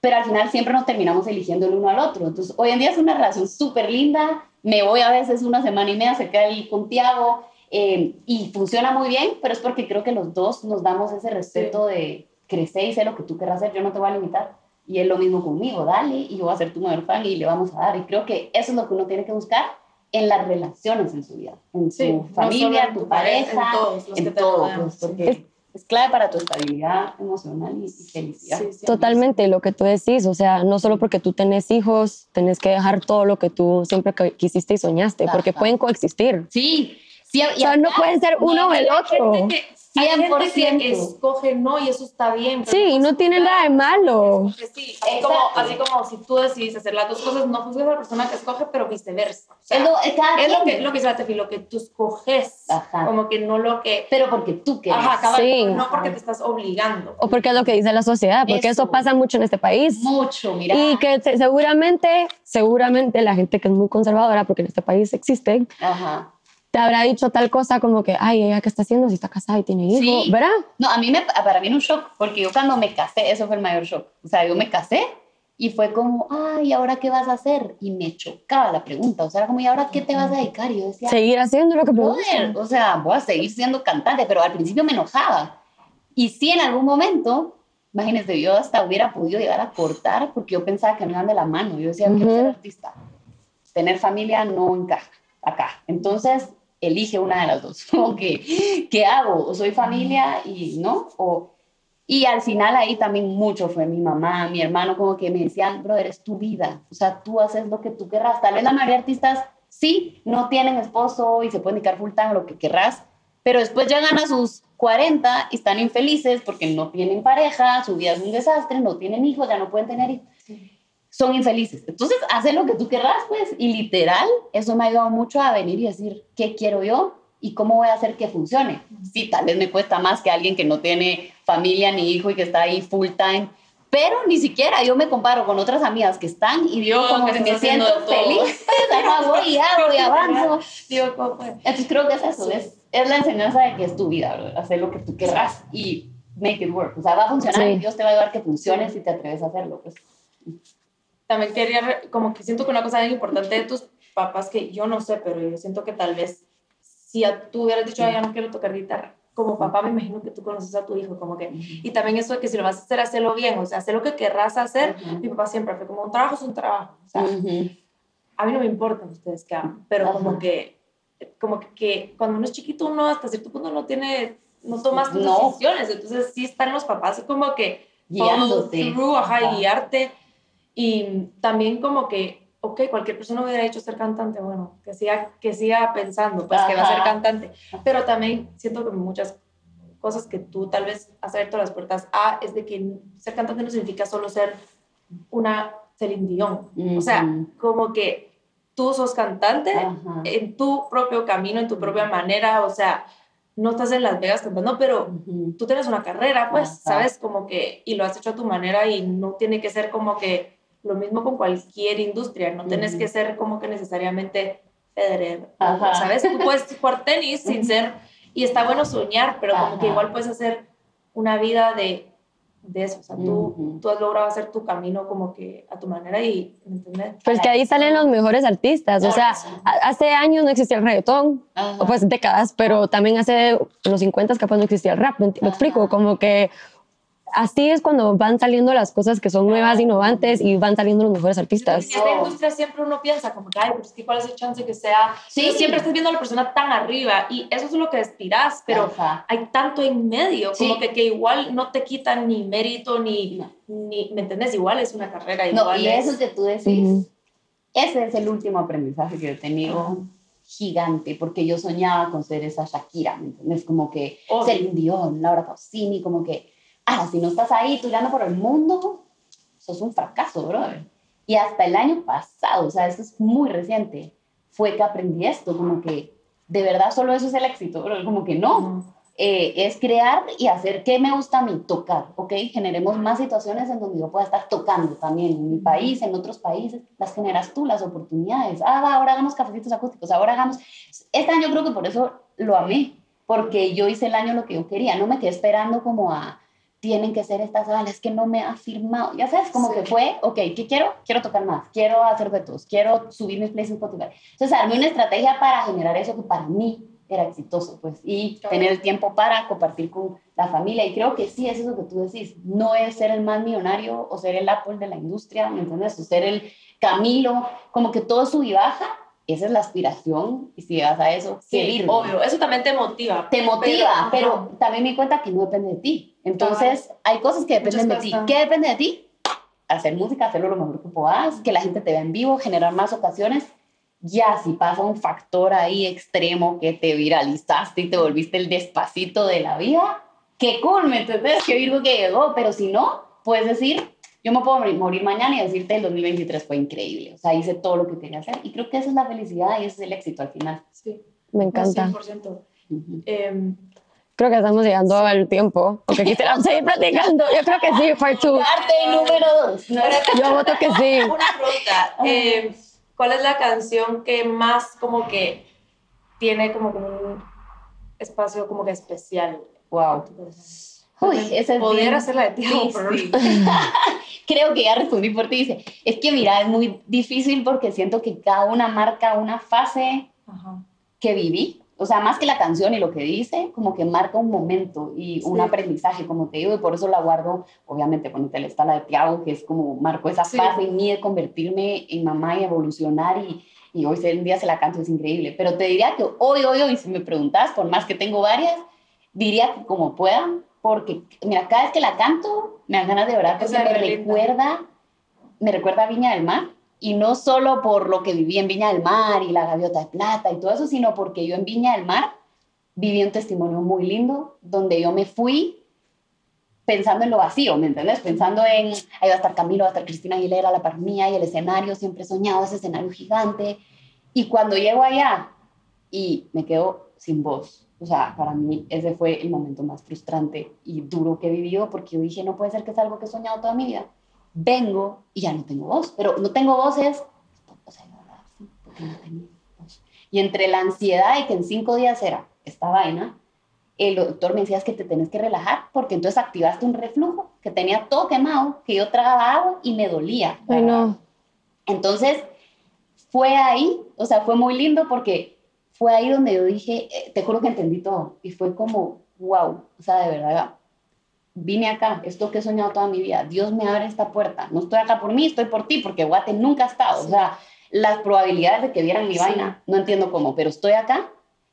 pero al final siempre nos terminamos eligiendo el uno al otro. Entonces, hoy en día es una relación súper linda, me voy a veces una semana y media, se queda ahí con Tiago, eh, y funciona muy bien, pero es porque creo que los dos nos damos ese respeto de crecer y sé lo que tú querrás hacer, yo no te voy a limitar. Y es lo mismo conmigo, dale, y yo voy a ser tu mayor fan y le vamos a dar. Y creo que eso es lo que uno tiene que buscar en las relaciones en su vida, en Sí, no familia, solo en tu tu pareja, pareja, en todos los en que te todo, rodean, pues, porque es clave para tu estabilidad emocional y, y felicidad. Sí, sí. Totalmente lo que tú decís, o sea, no solo porque tú tenés hijos, tenés que dejar todo lo que tú siempre quisiste y soñaste, porque Ajá. pueden coexistir. Sí, sí, y O sea, no pueden ser uno o el otro. Que- hay gente 100%. que escoge no y eso está bien. Sí, y no tiene nada de malo. Sí, así como, así como si tú decidís hacer las dos cosas, no juzgues a la persona que escoge, pero viceversa. O sea, Es lo, es lo que, lo que dice la Tefi, lo que tú escoges, Ajá. como que no lo que... pero porque tú quieres. Ajá, cabal, Sí. no porque te estás obligando. O porque es lo que dice la sociedad, porque eso, Eso. pasa mucho en este país. Mucho, mira. Y que se- seguramente, seguramente la gente que es muy conservadora, porque en este país existe, Ajá. Te habrá dicho tal cosa como que, ay, ella qué está haciendo si está casada y tiene hijo, Sí. ¿verdad? No, a mí me, para mí era un shock, porque yo cuando me casé, eso fue el mayor shock. O sea, yo me casé y fue como, ay, ¿ahora qué vas a hacer? Y me chocaba la pregunta. O sea, era como, ¿y ahora qué te vas a dedicar? Y yo decía, Seguir haciendo lo que brother, o sea, voy a seguir siendo cantante, pero al principio me enojaba. Y sí, en algún momento, imagínense, yo hasta hubiera podido llegar a cortar porque yo pensaba que no iban de la mano. Yo decía, quiero ser artista. Tener familia no encaja acá. Entonces, elige una de las dos. Como que, ¿qué hago? ¿O soy familia y no? O, y al final ahí también mucho fue mi mamá, mi hermano, como que me decían, brother, es tu vida. O sea, tú haces lo que tú querrás. Tal vez la mayoría de artistas sí, no tienen esposo y se pueden dedicar full time lo que querrás, pero después llegan a sus 40 y están infelices porque no tienen pareja, su vida es un desastre, no tienen hijos, ya no pueden tener hijos. Son infelices. Entonces, haz lo que tú querrás, pues. Y literal, eso me ha ayudado mucho a venir y decir, ¿qué quiero yo? ¿Y cómo voy a hacer que funcione? Sí, tal vez me cuesta más que alguien que no tiene familia ni hijo y que está ahí full time. Pero ni siquiera yo me comparo con otras amigas que están y digo Yo, como que me siento feliz. Pues, voy y hago y avanzo. Digo. Entonces creo que es eso, es, es la enseñanza de que es tu vida, ¿verdad? hacer lo que tú querrás y make it work. O sea, va a funcionar Sí. y Dios te va a ayudar a que funcione si te atreves a hacerlo. Pues. También quería, como que siento que una cosa bien importante de tus papás, que yo no sé, pero yo siento que tal vez si a, tú hubieras dicho, ay, ya no quiero tocar guitarra, como papá me imagino que tú conoces a tu hijo, como que, y también eso de que si lo vas a hacer, hacerlo bien, o sea, hacer lo que querrás hacer, Ujú. mi papá siempre fue como, un trabajo es un trabajo, o sea, Ujú. a mí no me importan ustedes qué hagan, pero como Ajá. que, como que, que cuando uno es chiquito, uno hasta cierto punto no tiene, no tomas tus No. decisiones, entonces sí están los papás como que Guiándote. through, ajá, guiarte. Y también como que, ok, cualquier persona hubiera dicho ser cantante, bueno, que siga, que siga pensando, pues que va a ser Ajá. cantante. Pero también siento que muchas cosas que tú tal vez has abierto las puertas a es de que ser cantante no significa solo ser una Celine Dion. O sea, como que tú sos cantante Ajá. en tu propio camino, en tu propia manera, o sea, no estás en Las Vegas cantando, pero Ujú. tú tienes una carrera, pues, Ajá. ¿sabes? Como que, y lo has hecho a tu manera y no tiene que ser como que lo mismo con cualquier industria, no tienes Ujú. que ser como que necesariamente Federer. ¿sabes? Tú puedes jugar tenis sin ser, y está bueno soñar, pero como que Ajá. igual puedes hacer una vida de, de eso, o sea, tú, Ujú. tú has logrado hacer tu camino como que a tu manera y, ¿me entiendes? Pues que ahí salen los mejores artistas. O sea, eso. hace años no existía el reggaetón, Ajá. o pues décadas, pero también hace los 50 capaz no existía el rap. ¿Me, explico? Como que así es cuando van saliendo las cosas que son nuevas, innovantes y van saliendo los mejores artistas. En esta industria siempre uno piensa como que, ay, pero es que cuál es el chance que sea. Sí. Pero siempre estás viendo a la persona tan arriba y eso es lo que aspiras, pero Ajá. hay tanto en medio, Sí. como que, que igual no te quitan ni mérito, ni, No. ni, ¿me entiendes? Igual es una carrera, No, igual y es... eso que tú decís, Ujú. ese es el último aprendizaje que yo he tenido gigante, porque yo soñaba con ser esa Shakira, ¿me entiendes? Como que Obvio. Celine Dion, Laura Pausini, como que, ah, si no estás ahí tirando por el mundo, sos un fracaso, brother. Y hasta el año pasado, o sea, esto es muy reciente, fue que aprendí esto, como que de verdad solo eso es el éxito, bro. como que no, eh, es crear y hacer qué me gusta a mí, tocar, ¿ok? Generemos más situaciones en donde yo pueda estar tocando también, en mi país, en otros países, las generas tú, las oportunidades. Ah, va, ahora hagamos cafecitos acústicos, ahora hagamos... Este año creo que por eso lo amé, porque yo hice el año lo que yo quería, no me quedé esperando como a, tienen que ser estas salas que no me ha firmado, ya sabes, como Sí. que fue, ok, ¿qué quiero? Quiero tocar más, quiero hacer retos, quiero subir mis plays en Spotify. Entonces armé una estrategia para generar eso que para mí era exitoso, pues, y Claro. tener el tiempo para compartir con la familia. Y creo que sí, eso es lo que tú decís. No es ser el más millonario o ser el Apple de la industria, ¿me entiendes? O ser el Camilo, como que todo sube y baja. Esa es la aspiración. Y si llegas a eso, Sí, lindo. obvio, eso también te motiva. Te motiva, pero, ajá. también me di cuenta que no depende de ti. Entonces, hay cosas que dependen de ti. ¿Qué depende de ti? Hacer música, hacerlo lo mejor que puedas, que la gente te vea en vivo, generar más ocasiones. Ya, si pasa un factor ahí extremo que te viralizaste y te volviste el despacito de la vida, qué cool, ¿me entendés? Qué Virgo que llegó, pero si no, puedes decir, yo me puedo morir, mañana y decirte el 2023 fue increíble, o sea, hice todo lo que quería hacer y creo que esa es la felicidad y ese es el éxito al final. Sí, Me encanta. 100%. Ujú. Em, Creo que estamos llegando al tiempo. Porque quisiéramos seguir platicando. Yo creo que sí, part two. Parte número dos. ¿no? Yo voto que sí. Una pregunta. em, ¿Cuál es la canción que más como que tiene como que un espacio como que especial? Wow. Uy, esa es Poder hacerla de difícil. Creo que ya respondí por ti. Dice, es que mira, es muy difícil porque siento que cada una marca una fase Ajá. que viví. O sea, más que la canción y lo que dice, como que marca un momento y un Sí. aprendizaje, como te digo, y por eso la guardo, obviamente, te está la de Tiago, que es como marcó esa Sí. fase en mí de convertirme en mamá y evolucionar y, y hoy en día se la canto, es increíble. Pero te diría que hoy, hoy, hoy, si me preguntas, por más que tengo varias, diría que como puedan, porque, mira, cada vez que la canto, me dan ganas de llorar porque me recuerda, me recuerda a Viña del Mar. Y no solo por lo que viví en Viña del Mar y la gaviota de plata y todo eso, sino porque yo en Viña del Mar viví un testimonio muy lindo donde yo me fui pensando en lo vacío, ¿me entiendes? Pensando en, ahí va a estar Camilo, va a estar Cristina Aguilera, la par mía y el escenario, siempre he soñado ese escenario gigante. Y cuando llego allá y me quedo sin voz, o sea, para mí ese fue el momento más frustrante y duro que he vivido porque yo dije, no puede ser que es algo que he soñado toda mi vida. Vengo y ya no tengo voz, pero no tengo voz es, o sea, no voz. Y entre la ansiedad y que en cinco días era esta vaina, el doctor me decía es que te tenés que relajar porque entonces activaste un reflujo que tenía todo quemado, que yo tragaba agua y me dolía. Ay, no. Entonces, fue ahí, o sea, fue muy lindo porque fue ahí donde yo dije, eh, te juro que entendí todo. Y fue como, wow, o sea, de verdad, vine acá, esto que he soñado toda mi vida, Dios me abre esta puerta. No estoy acá por mí, estoy por ti, porque Guate nunca ha estado. O sea, las probabilidades de que vieran mi Sí. vaina, no entiendo cómo, pero estoy acá.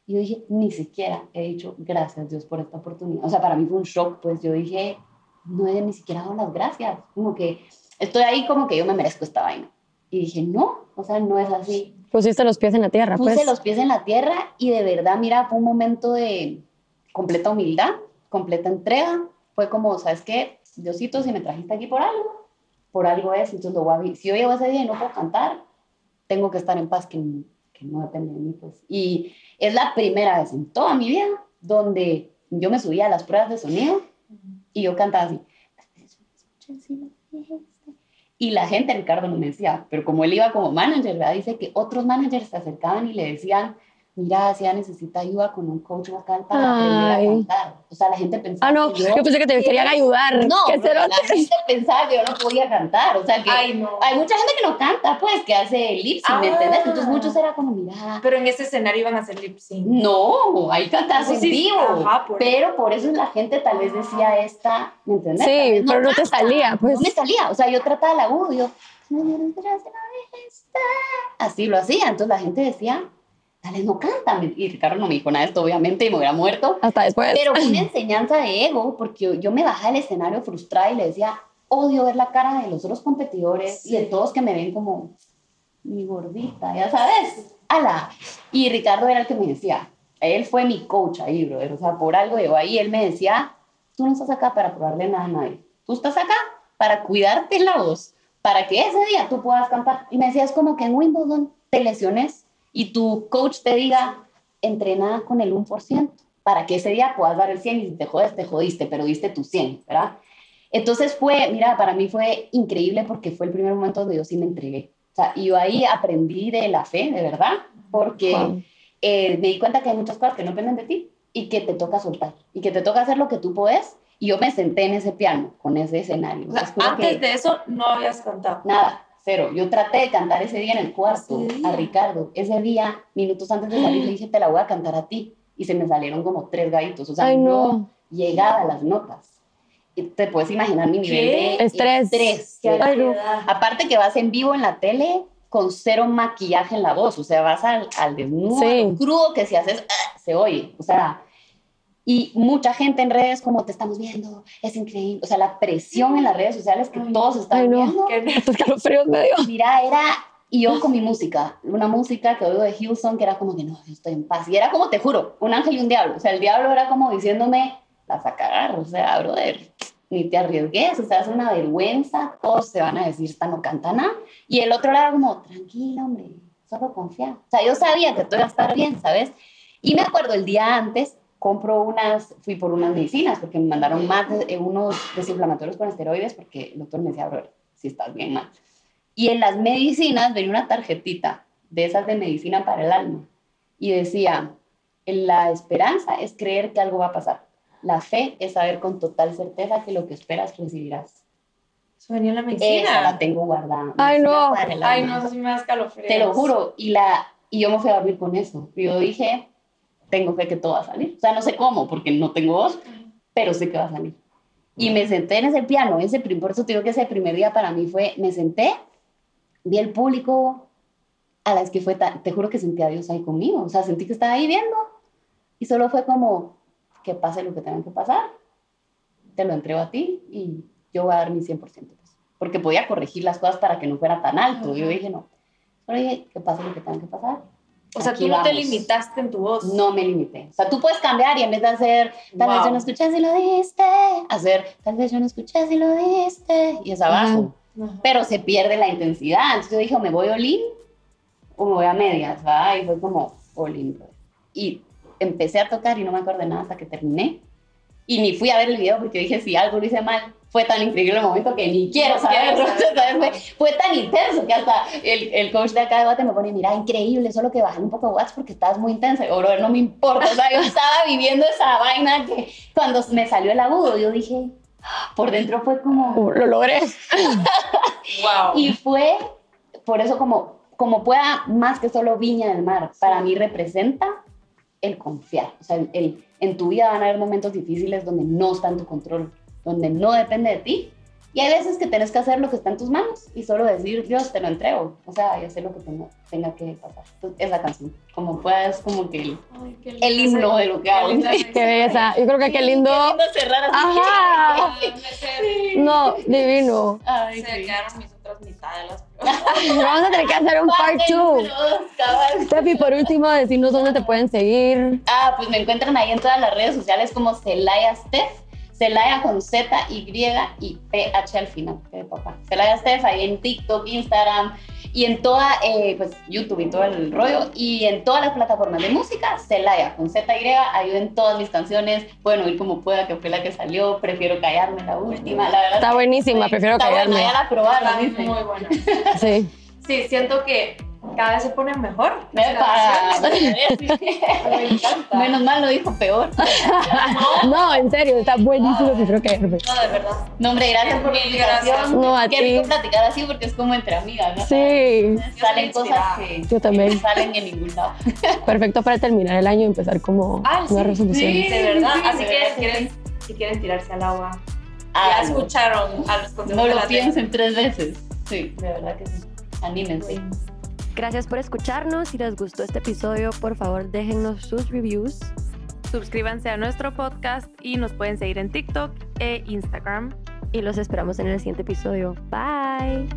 Y yo dije, ni siquiera he dicho gracias Dios por esta oportunidad. O sea, para mí fue un shock, pues yo dije, no he ni siquiera dado las gracias. Como que estoy ahí como que yo me merezco esta vaina. Y dije, no, o sea, no es así. Pusiste los pies en la tierra, Puse pues. los pies en la tierra y de verdad, mira, fue un momento de completa humildad, completa entrega. Fue como, ¿sabes qué? Diosito, si me trajiste aquí por algo, por algo es, entonces lo voy a vi- Si yo llego ese día y no puedo cantar, tengo que estar en paz, que, que no depende de mí, pues. Y es la primera vez en toda mi vida donde yo me subía a las pruebas de sonido y yo cantaba así. Y la gente, Ricardo no me decía, pero como él iba como manager, ¿verdad? dice que otros managers se acercaban y le decían, mira, si ella necesita ayuda con un coach vocal para aprender Ay. a cantar. O sea, la gente pensaba Ah, no, que yo pensé que te querían ayudar. no, Qué pero la gente pensaba que yo no podía cantar, o sea que Ay, no. hay mucha gente que no canta, pues, que hace lip sync, ¿me Ah. entiendes? Entonces muchos era como, mira, Pero en ese escenario iban a hacer lip sync. no, ahí cantas en Sí, vivo, ajá, por- pero por eso la gente tal vez decía esta, ¿me entiendes? Sí, vez pero no te canta. salía, pues. No me salía, o sea, yo trataba el agudo, yo, así lo hacía, entonces la gente decía, tal vez no canta, y Ricardo no me dijo nada de esto, obviamente, y me hubiera muerto, Hasta después. pero fue una enseñanza de ego, porque yo, yo me bajaba del escenario frustrada y le decía, odio ver la cara de los otros competidores y de todos que me ven como mi gordita, ya sabes, ala. Y Ricardo era el que me decía, él fue mi coach ahí, brother, o sea, por algo llegó ahí, él me decía, tú no estás acá para probarle nada a nadie, tú estás acá para cuidarte la voz, para que ese día tú puedas cantar. Y me decía, es como que en Wimbledon te lesiones y tu coach te diga, entrena con el 1%, para que ese día puedas dar el 100 y si te jodes, te jodiste, pero diste tu 100, ¿verdad? Entonces fue, mira, para mí fue increíble porque fue el primer momento donde yo sí me entregué. O sea, y yo ahí aprendí de la fe, de verdad, porque Wow. eh, me di cuenta que hay muchas cosas que no dependen de ti y que te toca soltar y que te toca hacer lo que tú puedes. Y yo me senté en ese piano, con ese escenario. O sea, antes que- de eso no habías cantado. Nada, cero. Yo traté de cantar ese día en el cuarto a Ricardo. Ese día, minutos antes de salir, le dije, te la voy a cantar a ti. Y se me salieron como tres gallitos. O sea, Ay, no. no. llegaba a las notas. Y te puedes imaginar mi nivel ¿Qué? de Estrés. estrés. Ay, no. Aparte que vas en vivo en la tele con cero maquillaje en la voz, o sea, vas al, al desnudo, Sí. crudo que si haces, ah, se oye, o sea, y mucha gente en redes como te estamos viendo, es increíble, o sea, la presión en las redes sociales que Ay, todos están Ay, no. viendo, Qué me dio. mira, era, y yo con mi música, una música que oigo de Hillsong que era como que no, yo estoy en paz, y era como, te juro, un ángel y un diablo, o sea, el diablo era como diciéndome, vas a cagar, o sea, brother, ni te arriesgues, o sea, es una vergüenza, todos se van a decir, esta no canta nada, y el otro era como, tranquila, hombre, solo confía, o sea, yo sabía que todo iba a estar bien, ¿sabes? Y me acuerdo el día antes, compro unas, fui por unas medicinas, porque me mandaron más de, eh, unos desinflamatorios con esteroides, porque el doctor me decía, bro, si estás bien mal. Y en las medicinas venía una tarjetita de esas de medicina para el alma, y decía, la esperanza es creer que algo va a pasar. La fe es saber con total certeza que lo que esperas recibirás. Eso venía en la Esa medicina. la tengo guardada. Ay, no. Ay, no, eso sí me da escalofríos. Te lo juro. Y, la, y yo me fui a dormir con eso. Y yo dije, tengo fe que todo va a salir. O sea, no sé cómo, porque no tengo voz, pero sé que va a salir. Y me senté en ese piano. Ese, prim- por eso te digo que ese primer día para mí fue, me senté, vi el público, a las que fue, tan- te juro que sentí a Dios ahí conmigo. O sea, sentí que estaba ahí viendo. Y solo fue como, que pase lo que tenga que pasar, te lo entrego a ti y yo voy a dar mi 100%. pues. Porque podía corregir las cosas para que no fuera tan alto. Yo dije, no. Solo dije, que pase lo que tenga que pasar. O sea, tú no te vamos. limitaste en tu voz. No me limité. O sea, tú puedes cambiar y en vez de hacer, tal vez Wow. yo no escuché si lo diste, hacer, tal vez yo no escuché si lo diste, y es abajo. Ajá. Pero se pierde la intensidad. Entonces yo dije, ¿me voy all-in o me voy a medias? ¿va? Y fue como all-in. pues. Y empecé a tocar y no me acordé nada hasta que terminé. Y ni fui a ver el video porque dije, si algo lo hice mal, fue tan increíble el momento que ni quiero saber. quiero saber. Fue, fue tan intenso que hasta el, el coach de acá de Guate me pone, mira, increíble, solo que bajé un poco de watts porque estabas muy intensa. Y yo, brother, no me importa. O sea, yo estaba viviendo esa vaina que cuando me salió el agudo, yo dije, por dentro fue como... Uh, Lo logré. Wow. Y fue, por eso como, como pueda, más que solo Viña del Mar, para mí representa el confiar. O sea, el, el- en tu vida van a haber momentos difíciles donde no está en tu control, donde no depende de ti. Y hay veces que tienes que hacer lo que está en tus manos y solo decir, Dios, te lo entrego. O sea, y hacer lo que tenga, tenga que pasar. Entonces, esa canción, como puedas, como que el, Ay, qué el himno de lo que hago. Sí, Qué belleza. Yo creo que qué lindo. lindo cerrar así. Ajá. No, divino. Ay, Se sí. quedaron mis otras mitades de las. Vamos a tener que hacer un part Parte 2. número dos, cabal. Steffi, por último, decirnos dónde te pueden seguir. Ah, pues me encuentran ahí en todas las redes sociales como Celaya Steph. Celaya con Z, Y y PH al final, de papá. Celaya Steph, ahí en TikTok, Instagram y en toda, eh, pues YouTube y todo el rollo. Y en todas las plataformas de música, Celaya con Z, Y, ahí en todas mis canciones. Pueden oír como pueda, que fue la que salió. Prefiero callarme la última, la verdad. Está buenísima, prefiero Está callarme. buena, ya la probaron, muy buena. Sí. Sí, siento que cada vez se ponen mejor. Me encanta. Menos mal lo dijo peor. No, en serio, está buenísimo, prefiero callarme. No, de verdad. No, hombre, gracias por la invitación. No, a Qué ti. rico platicar así porque es como entre amigas, ¿no? Sí, Salen cosas que Yo también. que no salen en ningún lado. perfecto para terminar el año y empezar como Ah, sí, nuevas resoluciones. sí. De verdad. sí, Así de que verdad si que quieren, si quieren tirarse al agua, Ah, ya escucharon a los consejos No lo piensen tres veces. Sí, de verdad que sí. Anímense. Gracias por escucharnos. Si les gustó este episodio, por favor déjennos sus reviews. Suscríbanse a nuestro podcast y nos pueden seguir en TikTok e Instagram. Y los esperamos en el siguiente episodio. Bye.